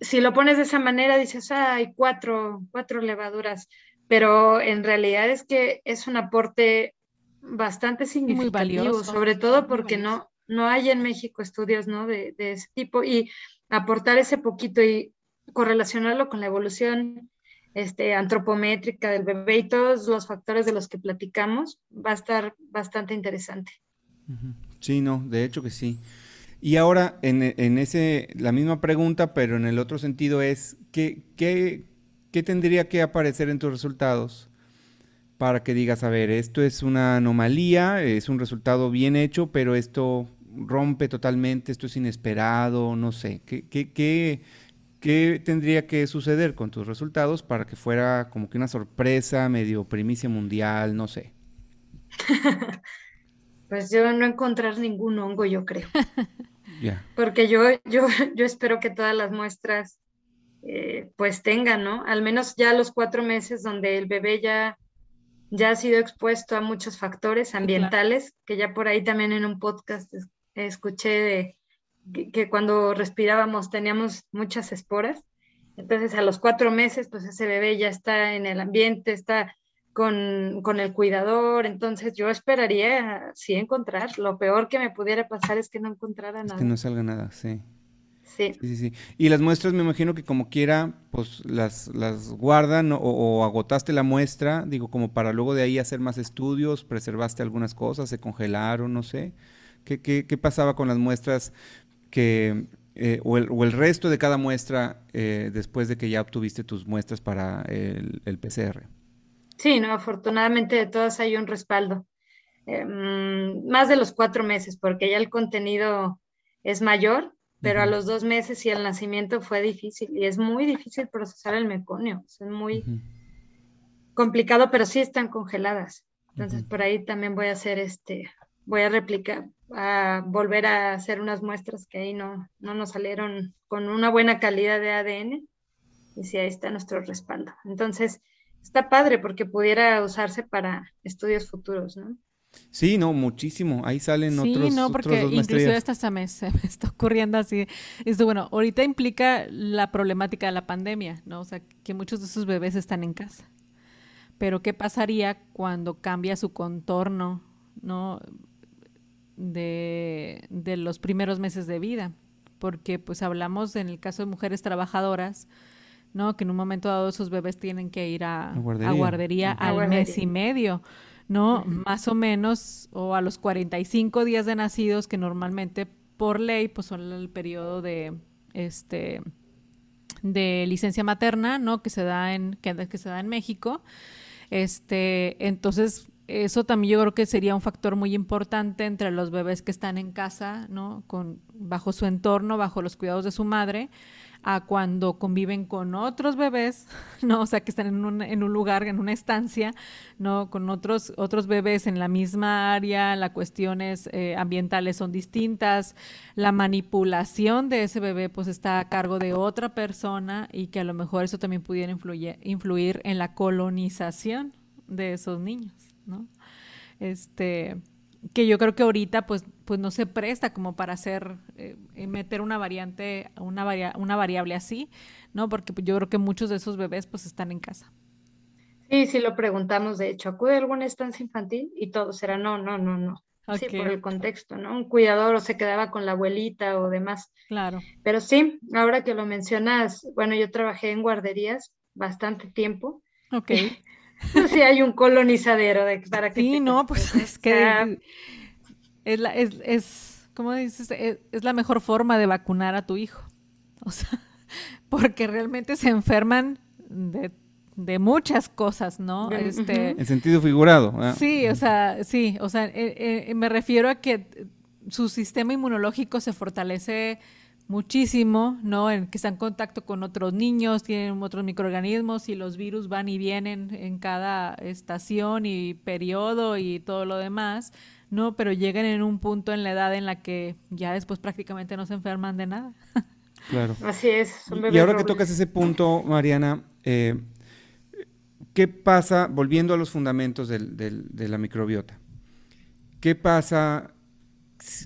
C: si lo pones de esa manera, dices, ah, hay cuatro, cuatro levaduras, pero en realidad es que es un aporte bastante significativo, valioso, sobre todo porque no, no hay en México estudios ¿no? de, ese tipo y aportar ese poquito y correlacionarlo con la evolución este, antropométrica del bebé y todos los factores de los que platicamos, va a estar bastante interesante.
A: Sí, no, de hecho que sí. Y ahora, en, en ese, la misma pregunta, pero en el otro sentido es, ¿qué, qué, qué tendría que aparecer en tus resultados para que digas, a ver, esto es una anomalía, es un resultado bien hecho, pero esto rompe totalmente, esto es inesperado, no sé. ¿Qué, qué, tendría que suceder con tus resultados para que fuera como que una sorpresa, medio primicia mundial, no sé?
C: pues yo no encontrar ningún hongo, yo creo. Porque yo, yo, yo espero que todas las muestras eh, pues tenga, ¿no? Al menos ya los cuatro meses donde el bebé ya, ya ha sido expuesto a muchos factores ambientales, que ya por ahí también en un podcast escuché de que, cuando respirábamos teníamos muchas esporas. Entonces a los cuatro meses, pues ese bebé ya está en el ambiente, está con, con, el cuidador, entonces yo esperaría sí encontrar. Lo peor que me pudiera pasar es que no encontrara nada.
A: que no salga nada, sí.
C: Sí.
A: sí. Sí, Y las muestras me imagino que como quiera, pues las, las guardan o, agotaste la muestra, digo, como para luego de ahí hacer más estudios, preservaste algunas cosas, se congelaron, no sé. ¿Qué, qué, qué pasaba con las muestras que, eh, o, el, o, el, resto de cada muestra eh, después de que ya obtuviste tus muestras para el, el PCR?
C: Sí, no, afortunadamente de todas hay un respaldo. Eh, mm, más de los cuatro meses, porque ya el contenido es mayor, pero a los dos meses y el nacimiento fue difícil y es muy difícil procesar el meconio, es muy complicado, pero sí están congeladas. Entonces por ahí también voy a hacer este, voy a replicar, a volver a hacer unas muestras que ahí no, no nos salieron con una buena calidad de ADN y sí, ahí está nuestro respaldo. Entonces está padre porque pudiera usarse para estudios futuros, ¿no?
A: Sí, no, muchísimo. Ahí salen otros.
B: Sí, no, porque inclusive esta se me, se me está ocurriendo así. Esto, bueno, ahorita implica la problemática de la pandemia, ¿no? O sea, que muchos de esos bebés están en casa. Pero, ¿qué pasaría cuando cambia su contorno, ¿no? De, de los primeros meses de vida. Porque, pues, hablamos en el caso de mujeres trabajadoras, ¿no? Que en un momento dado sus bebés tienen que ir a, guardería, al mes y medio. ¿no? Más o menos, o a los 45 días de nacidos, que normalmente por ley, pues son el periodo de, este, de licencia materna, ¿no? Que se da en, que, que se da en México. Este, entonces, eso también yo creo que sería un factor muy importante entre los bebés que están en casa, ¿no? Con, bajo su entorno, bajo los cuidados de su madre, a cuando conviven con otros bebés, ¿no? O sea, que están en un, en un lugar, en una estancia, ¿no? Con otros, otros bebés en la misma área, las cuestiones eh, ambientales son distintas, la manipulación de ese bebé pues está a cargo de otra persona y que a lo mejor eso también pudiera influir, influir en la colonización de esos niños, ¿no? Este, que yo creo que ahorita pues, pues no se presta como para hacer, eh, meter una variante, una, una variable así, ¿no? Porque yo creo que muchos de esos bebés pues están en casa.
C: Sí, sí lo preguntamos, de hecho, ¿acude a alguna estancia infantil? Y todo será no, no, no, no. Sí, por el contexto, ¿no? Un cuidador o se quedaba con la abuelita o demás.
B: Claro.
C: Pero sí, ahora que lo mencionas, bueno, yo trabajé en guarderías bastante tiempo.
B: Ok.
C: Sí hay un colonizadero de, para que
B: Sí, no, pues es que es, la, es, es ¿cómo dices? Es, la mejor forma de vacunar a tu hijo. O sea, porque realmente se enferman de, de muchas cosas, ¿no? Este,
A: en sentido figurado.
B: Sí, o sea, sí, o sea, eh, eh, me refiero a que su sistema inmunológico se fortalece muchísimo, ¿no? En que están en contacto con otros niños, tienen otros microorganismos y los virus van y vienen en cada estación y periodo y todo lo demás, ¿no? Pero llegan en un punto en la edad en la que ya después prácticamente no se enferman de nada.
A: Claro.
C: Así es.
A: y ahora que tocas ese punto, Mariana, eh, ¿qué pasa, volviendo a los fundamentos de la microbiota? ¿Qué pasa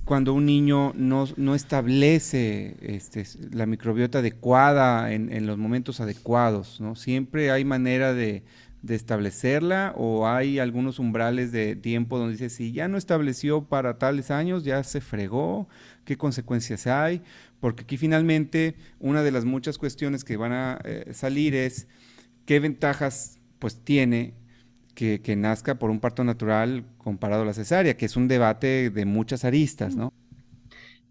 A: cuando un niño no, no establece este, la microbiota adecuada en, en, los momentos adecuados, ¿no? Siempre hay manera de, de, establecerla o hay algunos umbrales de tiempo donde dice, si ya no estableció para tales años, ya se fregó, qué consecuencias hay, porque aquí finalmente una de las muchas cuestiones que van a eh, salir es qué ventajas pues tiene que, nazca por un parto natural comparado a la cesárea, que es un debate de muchas aristas, ¿no?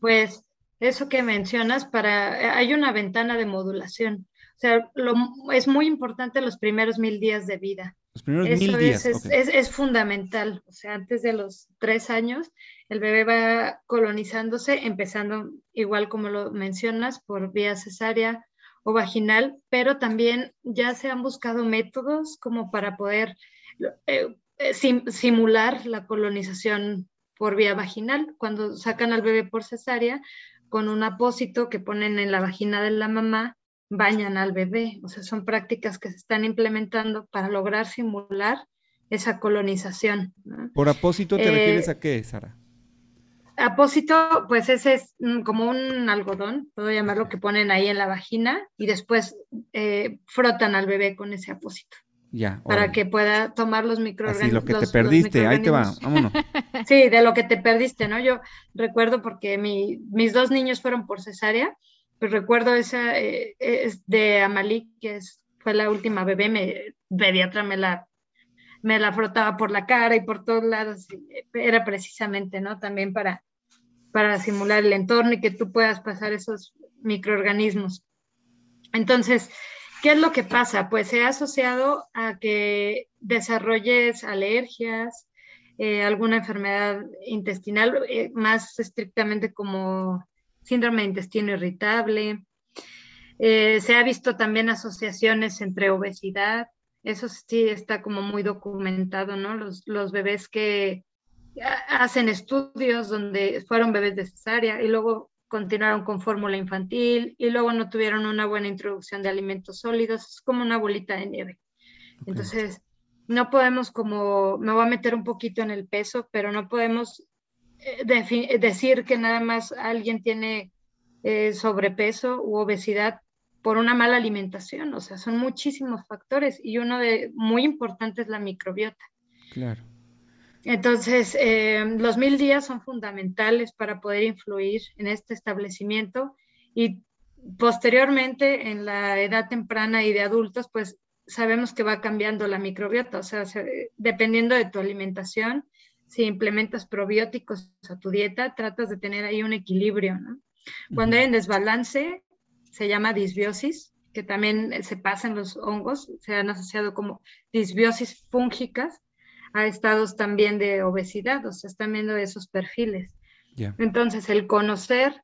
C: Pues eso que mencionas, para, eh, hay una ventana de modulación. O sea, lo, es muy importante los primeros mil días de vida.
A: Los primeros mil días.
C: Es, es, fundamental. O sea, antes de los tres años, el bebé va colonizándose, empezando igual como lo mencionas, por vía cesárea o vaginal, pero también ya se han buscado métodos como para poder eh, eh, simular la colonización por vía vaginal. Cuando sacan al bebé por cesárea, con un apósito que ponen en la vagina de la mamá, bañan al bebé. O sea, son prácticas que se están implementando para lograr simular esa colonización.
A: ¿Por apósito te refieres eh, a qué, Sara?
C: Apósito, pues ese es como un algodón, puedo llamarlo, que ponen ahí en la vagina y después eh, frotan al bebé con ese apósito.
A: Ya.
C: Para que pueda tomar los microorganismos.
A: Así, lo que te perdiste, ahí te va, vámonos.
C: Sí, de lo que te perdiste, ¿no? Yo recuerdo porque mis dos niños fueron por cesárea, pues recuerdo esa eh, es de Amalí, que es, fue la última bebé, me, pediatra me la me la frotaba por la cara y por todos lados. Era precisamente, ¿no? También para, para simular el entorno y que tú puedas pasar esos microorganismos. Entonces, ¿qué es lo que pasa? Pues se ha asociado a que desarrolles alergias, eh, alguna enfermedad intestinal, eh, más estrictamente como síndrome de intestino irritable. Eh, se ha visto también asociaciones entre obesidad, eso sí está como muy documentado, ¿no? Los, los bebés que hacen estudios donde fueron bebés de cesárea y luego continuaron con fórmula infantil y luego no tuvieron una buena introducción de alimentos sólidos, es como una bolita de nieve. Entonces, no podemos como, me voy a meter un poquito en el peso, pero no podemos eh, decir que nada más alguien tiene eh, sobrepeso u obesidad por una mala alimentación, o sea, son muchísimos factores y uno de muy importante es la microbiota.
A: Claro.
C: Entonces, eh, los mil días son fundamentales para poder influir en este establecimiento y posteriormente en la edad temprana y de adultos, pues sabemos que va cambiando la microbiota, o sea, dependiendo de tu alimentación, si implementas probióticos a tu dieta, tratas de tener ahí un equilibrio, ¿no? Cuando hay un desbalance, se llama disbiosis, que también se pasa en los hongos, se han asociado como disbiosis fúngicas a estados también de obesidad, o sea, están viendo esos perfiles. Entonces, el conocer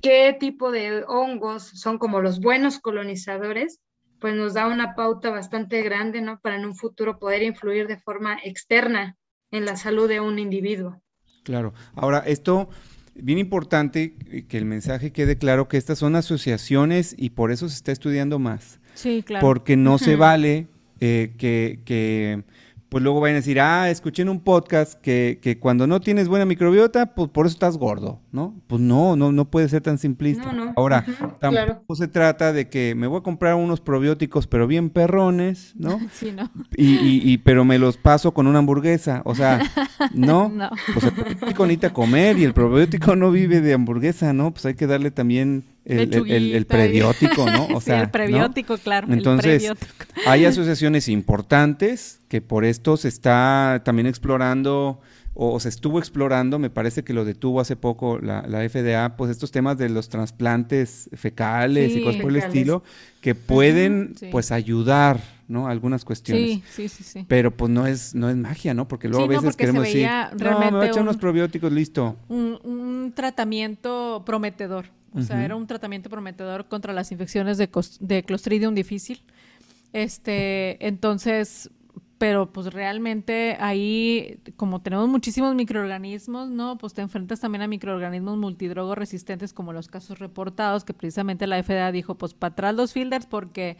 C: qué tipo de hongos son como los buenos colonizadores, pues nos da una pauta bastante grande, ¿no? Para en un futuro poder influir de forma externa en la salud de un individuo.
A: Claro. Ahora, esto bien importante que el mensaje quede claro que estas son asociaciones y por eso se está estudiando más.
B: Sí, claro.
A: Porque no se vale eh, que, que pues luego vayan a decir, ah, escuché en un podcast que, que, cuando no tienes buena microbiota, pues por eso estás gordo, ¿no? Pues no, no, no puede ser tan simplista. Ahora, tampoco se trata de que me voy a comprar unos probióticos, pero bien perrones, ¿no?
B: Sí, ¿no?
A: Y, y, y pero me los paso con una hamburguesa, o sea, ¿no?
B: no.
A: Pues el probiótico necesita comer y el probiótico no vive de hamburguesa, ¿no? Pues hay que darle también el, el, prebiótico, ¿no?
B: O sea, el prebiótico, claro.
A: Entonces, hay asociaciones importantes que por esto se está también explorando o se estuvo explorando, me parece que lo detuvo hace poco la, FDA, pues estos temas de los trasplantes fecales y cosas por el estilo, que pueden pues ayudar, ¿no? Algunas cuestiones.
B: Sí, sí, sí.
A: Pero pues no es, no es magia, ¿no? Porque luego a veces queremos decir, no, me voy a echar unos probióticos, listo.
B: Un, un tratamiento prometedor. O sea, era un tratamiento prometedor contra las infecciones de, de Clostridium difícil. Este, entonces, pero pues realmente ahí, como tenemos muchísimos microorganismos, ¿no? Pues te enfrentas también a microorganismos multidrogo resistentes como los casos reportados, que precisamente la FDA dijo, pues para atrás los fielders porque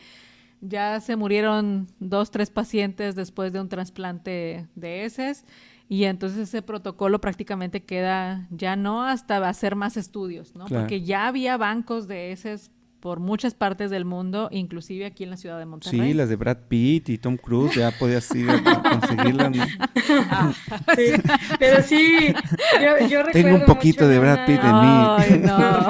B: ya se murieron dos, tres pacientes después de un trasplante de heces y entonces ese protocolo prácticamente queda ya no hasta hacer más estudios, ¿no? Porque ya había bancos de heces por muchas partes del mundo, inclusive aquí en la ciudad de Monterrey.
A: Sí, las de Brad Pitt y Tom Cruise, ya podías ir a conseguirlas.
C: Ah, sí, pero sí, yo, yo recuerdo
A: Tengo un poquito de Brad Pitt en mí.
B: No.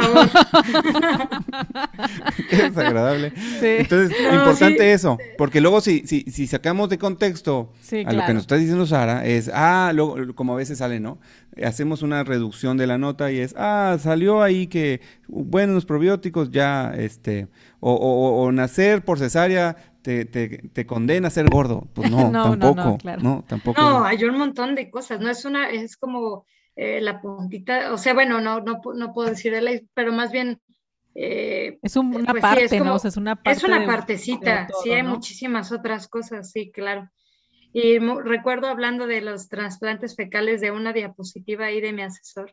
A: Qué desagradable. Sí. Entonces, importante eso, porque luego si, si, si sacamos de contexto a lo que nos está diciendo Sara, es, ah, luego, como a veces sale, ¿no? Hacemos una reducción de la nota y es, ah, salió ahí que, bueno, los probióticos ya, este, o, nacer por cesárea te, te, condena a ser gordo. Pues no, tampoco. No, tampoco.
C: No, hay un montón de cosas, no es una, es como eh, la puntita, o sea, bueno, no, no, no puedo decir de ley, pero más bien...
B: Eh, es una pues parte, ¿no? es una parte.
C: Es una partecita, sí, hay muchísimas otras cosas, sí, claro. Y recuerdo hablando de los trasplantes fecales de una diapositiva ahí de mi asesor,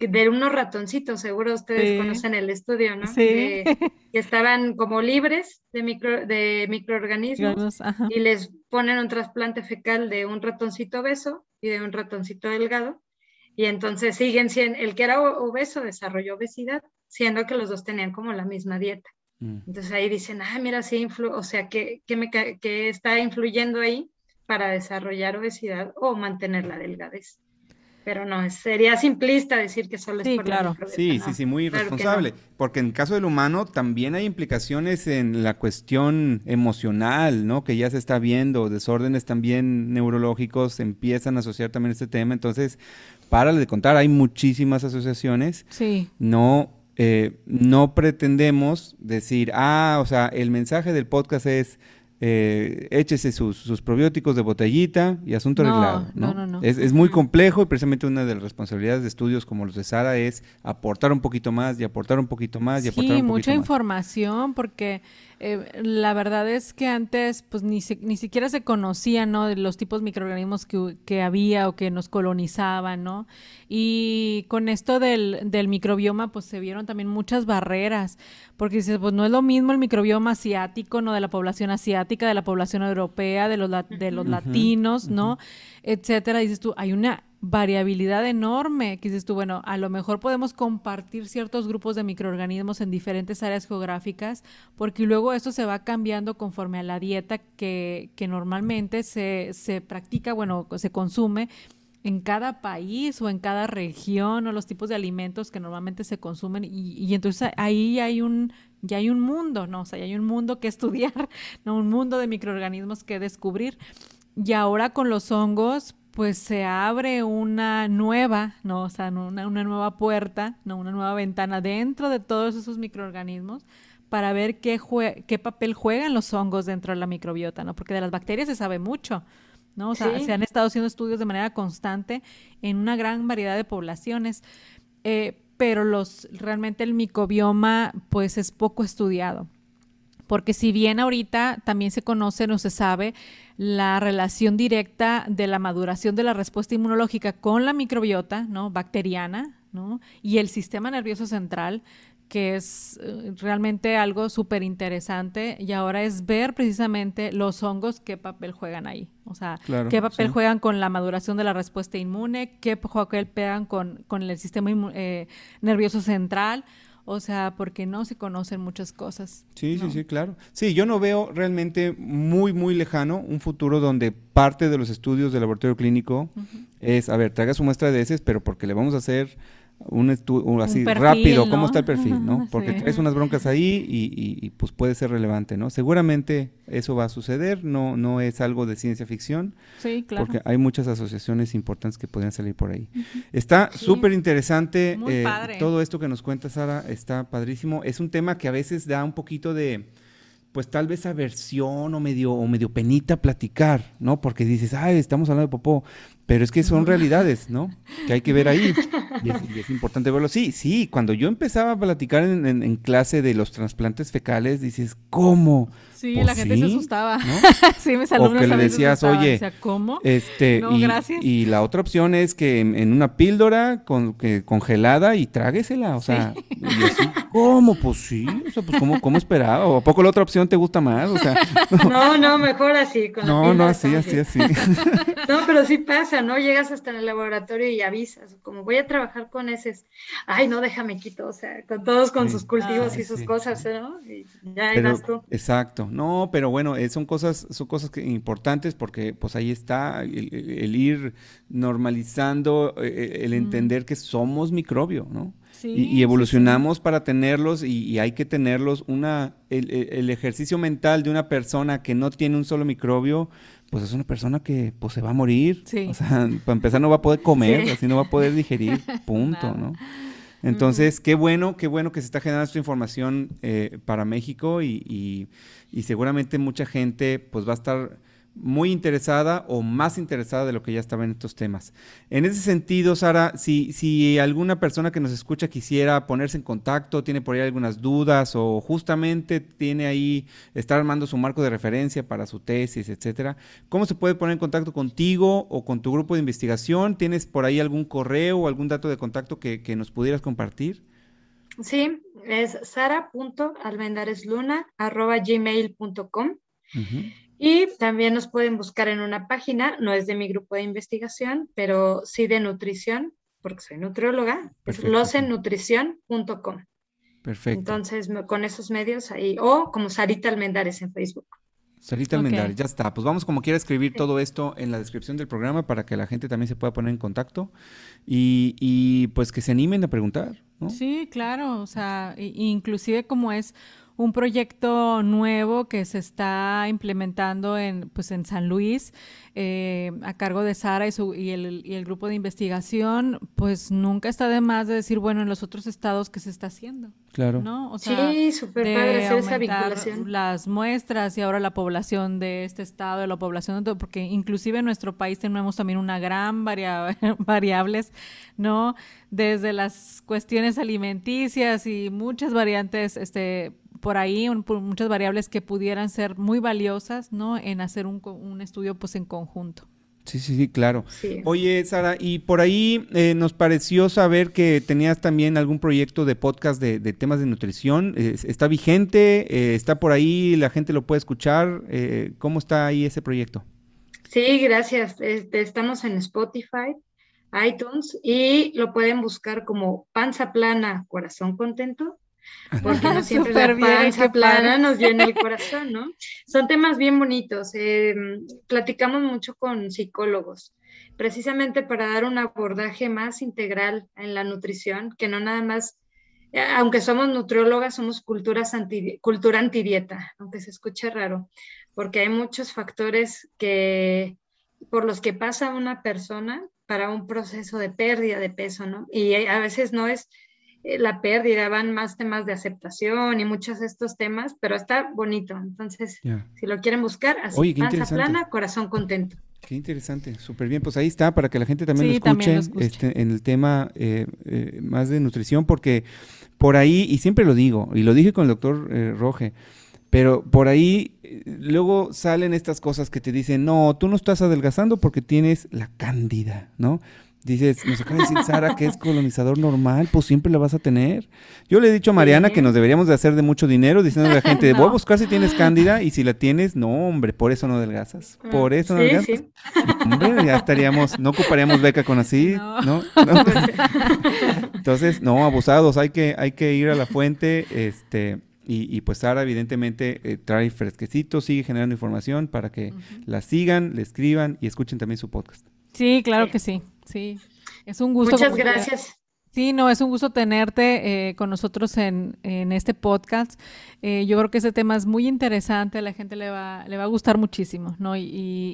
C: de unos ratoncitos, seguro ustedes conocen el estudio, ¿no?
B: Sí.
C: que estaban como libres de, micro, de microorganismos y les ponen un trasplante fecal de un ratoncito obeso y de un ratoncito delgado. Y entonces siguen siendo, el que era obeso desarrolló obesidad, siendo que los dos tenían como la misma dieta. Mm. Entonces ahí dicen, ah, mira, sí, influ o sea, que, que, me, que está influyendo ahí para desarrollar obesidad o mantener la delgadez pero no, sería simplista decir que solo es por
B: claro.
A: sí, sí, sí, muy irresponsable, porque en el caso del humano también hay implicaciones en la cuestión emocional, ¿no? Que ya se está viendo, desórdenes también neurológicos empiezan a asociar también este tema, entonces, para de contar, hay muchísimas asociaciones.
B: Sí.
A: No eh, no pretendemos decir, ah, o sea, el mensaje del podcast es eh, échese sus, probióticos de botellita y asunto arreglado. ¿no? No, no, es, es, muy complejo y precisamente una de las responsabilidades de estudios como los de Sara es aportar un poquito más y aportar un poquito más y aportar un poquito
B: mucha información porque eh, la verdad es que antes pues ni, ni siquiera se conocían ¿no? los tipos de microorganismos que, que, había o que nos colonizaban, ¿no? Y con esto del, del, microbioma pues se vieron también muchas barreras, porque dices, pues no es lo mismo el microbioma asiático, ¿no? De la población asiática, de la población europea, de los, de los latinos, ¿no? Etcétera. Dices tú, hay una variabilidad enorme, que dices tú, bueno, a lo mejor podemos compartir ciertos grupos de microorganismos en diferentes áreas geográficas, porque luego esto se va cambiando conforme a la dieta que, que normalmente se, se practica, bueno, se consume en cada país o en cada región o los tipos de alimentos que normalmente se consumen y, entonces ahí hay un ya hay un mundo, ¿no? O sea, ya hay un mundo que estudiar. Un mundo de microorganismos que descubrir. Y ahora con los hongos, pues se abre una nueva, ¿no? O sea, una, una nueva puerta, ¿no? Una nueva ventana dentro de todos esos microorganismos para ver qué, qué papel juegan los hongos dentro de la microbiota, ¿no? Porque de las bacterias se sabe mucho, ¿no? O sea, se han estado haciendo estudios de manera constante en una gran variedad de poblaciones, eh, pero los, realmente el microbioma, pues es poco estudiado porque si bien ahorita también se conoce, no se sabe, la relación directa de la maduración de la respuesta inmunológica con la microbiota, ¿no? Bacteriana, ¿no? Y el sistema nervioso central, que es eh, realmente algo súper interesante y ahora es ver precisamente los hongos qué papel juegan ahí, o sea, qué papel juegan con la maduración de la respuesta inmune, qué papel pegan con, con el sistema eh, nervioso central, o sea, porque no se conocen muchas cosas.
A: Sí, sí, sí, claro. Sí, yo no veo realmente muy, muy lejano un futuro donde parte de los estudios del laboratorio clínico es, a ver, traiga su muestra de heces, pero porque le vamos a hacer un estudio así rápido, cómo está el perfil, ¿no? Porque traes unas broncas ahí y, pues puede ser relevante, ¿no? Seguramente eso va a suceder, no, no es algo de ciencia ficción.
B: Sí, claro.
A: Porque hay muchas asociaciones importantes que podrían salir por ahí. Está súper interesante eh, todo esto que nos cuenta Sara, está padrísimo. Es un tema que a veces da un poquito de pues tal vez aversión o medio, o medio penita platicar, ¿no? Porque dices, ay, estamos hablando de popó, pero es que son realidades, ¿no? Que hay que ver ahí. Y es, importante verlo. Sí, sí, cuando yo empezaba a platicar en, clase de los trasplantes fecales, dices, ¿cómo?
B: Sí, la pues gente se asustaba. sí, me
A: O que le decías, oye,
B: ¿cómo?
A: Este, y, gracias. y la otra opción es que en, una píldora con, que, congelada y tráguesela, o sea, y así, ¿cómo? Pues sí, o sea, pues ¿cómo, cómo esperaba? ¿O a poco la otra opción te gusta más? O sea,
C: no, no, mejor así.
A: Con no, no, así, así, así.
C: no, pero sí pasa, ¿no? Llegas hasta en el laboratorio y avisas, como voy a trabajar con ese, ay, no, déjame quito, o sea, con todos con sus cultivos y sus cosas, ¿no? Y ya pero, tú.
A: Exacto, no, pero bueno, eh, son cosas, son cosas que, importantes porque pues ahí está el, ir normalizando, eh, eh, el entender que somos microbio, ¿no? y, evolucionamos para tenerlos y, hay que tenerlos. Una, el, ejercicio mental de una persona que no tiene un solo microbio, pues es una persona que pues se va a morir. O sea, para empezar no va a poder comer, así no va a poder digerir, punto, ¿no? Entonces, qué bueno, qué bueno que se está generando esta información eh, para México y, y, seguramente mucha gente pues va a estar muy interesada o más interesada de lo que ya estaba en estos temas. En ese sentido, Sara, si, si alguna persona que nos escucha quisiera ponerse en contacto, tiene por ahí algunas dudas o justamente tiene ahí, está armando su marco de referencia para su tesis, etcétera, ¿cómo se puede poner en contacto contigo o con tu grupo de investigación? ¿Tienes por ahí algún correo o algún dato de contacto que, nos pudieras compartir?
C: Sí, es sara.almendaresluna.gmail.com. Y también nos pueden buscar en una página, no es de mi grupo de investigación, pero sí de nutrición, porque soy nutrióloga, es losennutrición.com. Perfecto. Entonces, con esos medios ahí, o como Sarita Almendares en Facebook.
A: Sarita Almendares, ya está. Pues vamos como quiera escribir todo esto en la descripción del programa para que la gente también se pueda poner en contacto y, y pues que se animen a preguntar, ¿no?
B: Sí, claro, o sea, inclusive como es un proyecto nuevo que se está implementando en, pues en San Luis eh, a cargo de Sara y, su, y, el, y, el, grupo de investigación, pues nunca está de más de decir, bueno, en los otros estados que se está haciendo.
A: Claro.
B: ¿no?
C: O sea, sí, súper padre hacer esa vinculación.
B: Las muestras y ahora la población de este estado, de la población de todo, porque inclusive en nuestro país tenemos también una gran varia, variables, ¿no? Desde las cuestiones alimenticias y muchas variantes, este por ahí muchas variables que pudieran ser muy valiosas, ¿no? En hacer un, un estudio pues en conjunto.
A: Sí, sí, sí, claro. Oye, Sara, y por ahí eh, nos pareció saber que tenías también algún proyecto de podcast de, temas de nutrición. ¿Está vigente? Eh, ¿Está por ahí? ¿La gente lo puede escuchar? Eh, ¿Cómo está ahí ese proyecto?
C: Sí, gracias. Este, estamos en Spotify, iTunes y lo pueden buscar como Panza Plana, Corazón Contento porque no siempre la panza plana nos viene el corazón, ¿no? Son temas bien bonitos. Eh, platicamos mucho con psicólogos, precisamente para dar un abordaje más integral en la nutrición, que no nada más, eh, aunque somos nutriólogas, somos culturas anti, cultura antidieta, aunque se escuche raro, porque hay muchos factores que por los que pasa una persona para un proceso de pérdida de peso, ¿no? Y a veces no es eh, la pérdida, van más temas de aceptación y muchos de estos temas, pero está bonito. Entonces, si lo quieren buscar, así, Oye, panza plana, corazón contento.
A: Qué interesante, súper bien. Pues ahí está, para que la gente también, lo, escuche, Este, en el tema eh, eh, más de nutrición, porque por ahí, y siempre lo digo, y lo dije con el doctor Roge, pero por ahí luego salen estas cosas que te dicen, no, tú no estás adelgazando porque tienes la cándida, ¿no? Dices, nos acaba de decir Sara que es colonizador normal, pues siempre la vas a tener. Yo le he dicho a Mariana que nos deberíamos de hacer de mucho dinero diciendo a la gente, voy a buscar si tienes cándida y si la tienes, no, hombre, por eso no adelgazas. Ah, por eso no adelgazas. Hombre, ya estaríamos, no ocuparíamos beca con así, ¿no? Entonces, no, abusados, hay que, hay que ir a la fuente, este, y, pues Sara evidentemente eh, trae fresquecito, sigue generando información para que la sigan, le escriban y escuchen también su podcast.
B: Sí, claro que sí. Sí, es un gusto.
C: Muchas gracias.
B: Sí, no, es un gusto tenerte eh, con nosotros en, en este podcast. Eh, yo creo que ese tema es muy interesante, a la gente le va, le va a gustar muchísimo, ¿no? Y,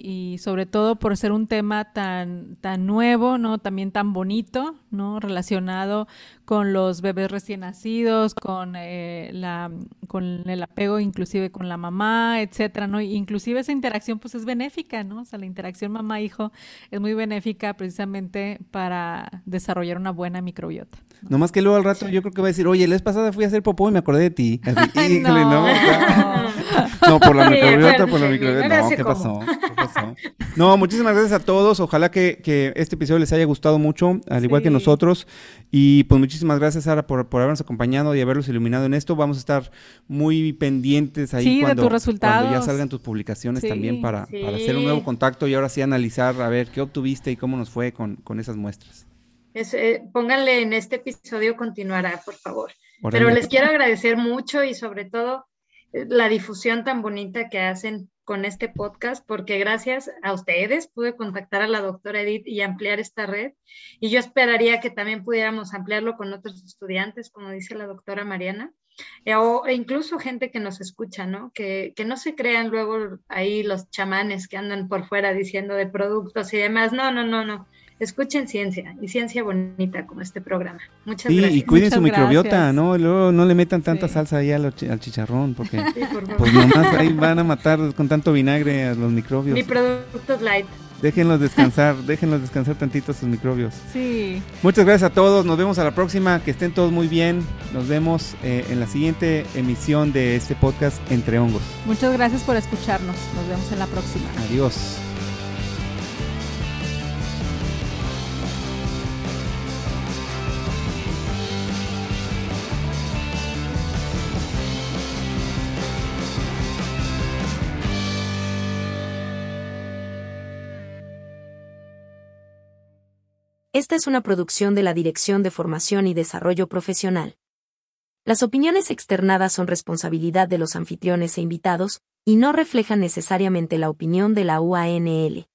B: y, sobre todo por ser un tema tan, tan nuevo, ¿no? También tan bonito, ¿no? Relacionado con los bebés recién nacidos, con, eh, la, con el apego inclusive con la mamá, etcétera, ¿no? Inclusive esa interacción pues es benéfica, ¿no? O sea, la interacción mamá-hijo es muy benéfica precisamente para desarrollar una buena microbiota
A: no más que luego al rato yo creo que va a decir, oye, la vez pasada fui a hacer popó y me acordé de ti.
B: no.
A: no. por la microbiota, por la microbiota. No, ¿qué pasó? ¿qué pasó? No, muchísimas gracias a todos. Ojalá que, que, este episodio les haya gustado mucho, al igual que nosotros. Y pues muchísimas gracias, Sara, por, por habernos acompañado y haberlos iluminado en esto. Vamos a estar muy pendientes ahí cuando, cuando, ya salgan tus publicaciones también para, para hacer un nuevo contacto y ahora sí analizar a ver qué obtuviste y cómo nos fue con, con esas muestras.
C: Eh, pónganle en este episodio continuará, por favor. Pero les quiero agradecer mucho y sobre todo la difusión tan bonita que hacen con este podcast, porque gracias a ustedes pude contactar a la doctora Edith y ampliar esta red. Y yo esperaría que también pudiéramos ampliarlo con otros estudiantes, como dice la doctora Mariana, eh, o incluso gente que nos escucha, ¿no? Que, que no se crean luego ahí los chamanes que andan por fuera diciendo de productos y demás. No, no, no, no escuchen ciencia y ciencia bonita como este programa. Muchas gracias.
A: y cuiden su microbiota, ¿no? Luego no le metan tanta salsa ahí al, chicharrón, porque pues nomás ahí van a matar con tanto vinagre a los microbios.
C: Mi producto light.
A: Déjenlos descansar, déjenlos descansar tantito sus microbios.
B: Sí.
A: Muchas gracias a todos, nos vemos a la próxima, que estén todos muy bien. Nos vemos eh, en la siguiente emisión de este podcast Entre Hongos.
B: Muchas gracias por escucharnos, nos vemos en la próxima.
A: Adiós.
F: Esta es una producción de la Dirección de Formación y Desarrollo Profesional. Las opiniones externadas son responsabilidad de los anfitriones e invitados, y no reflejan necesariamente la opinión de la UANL.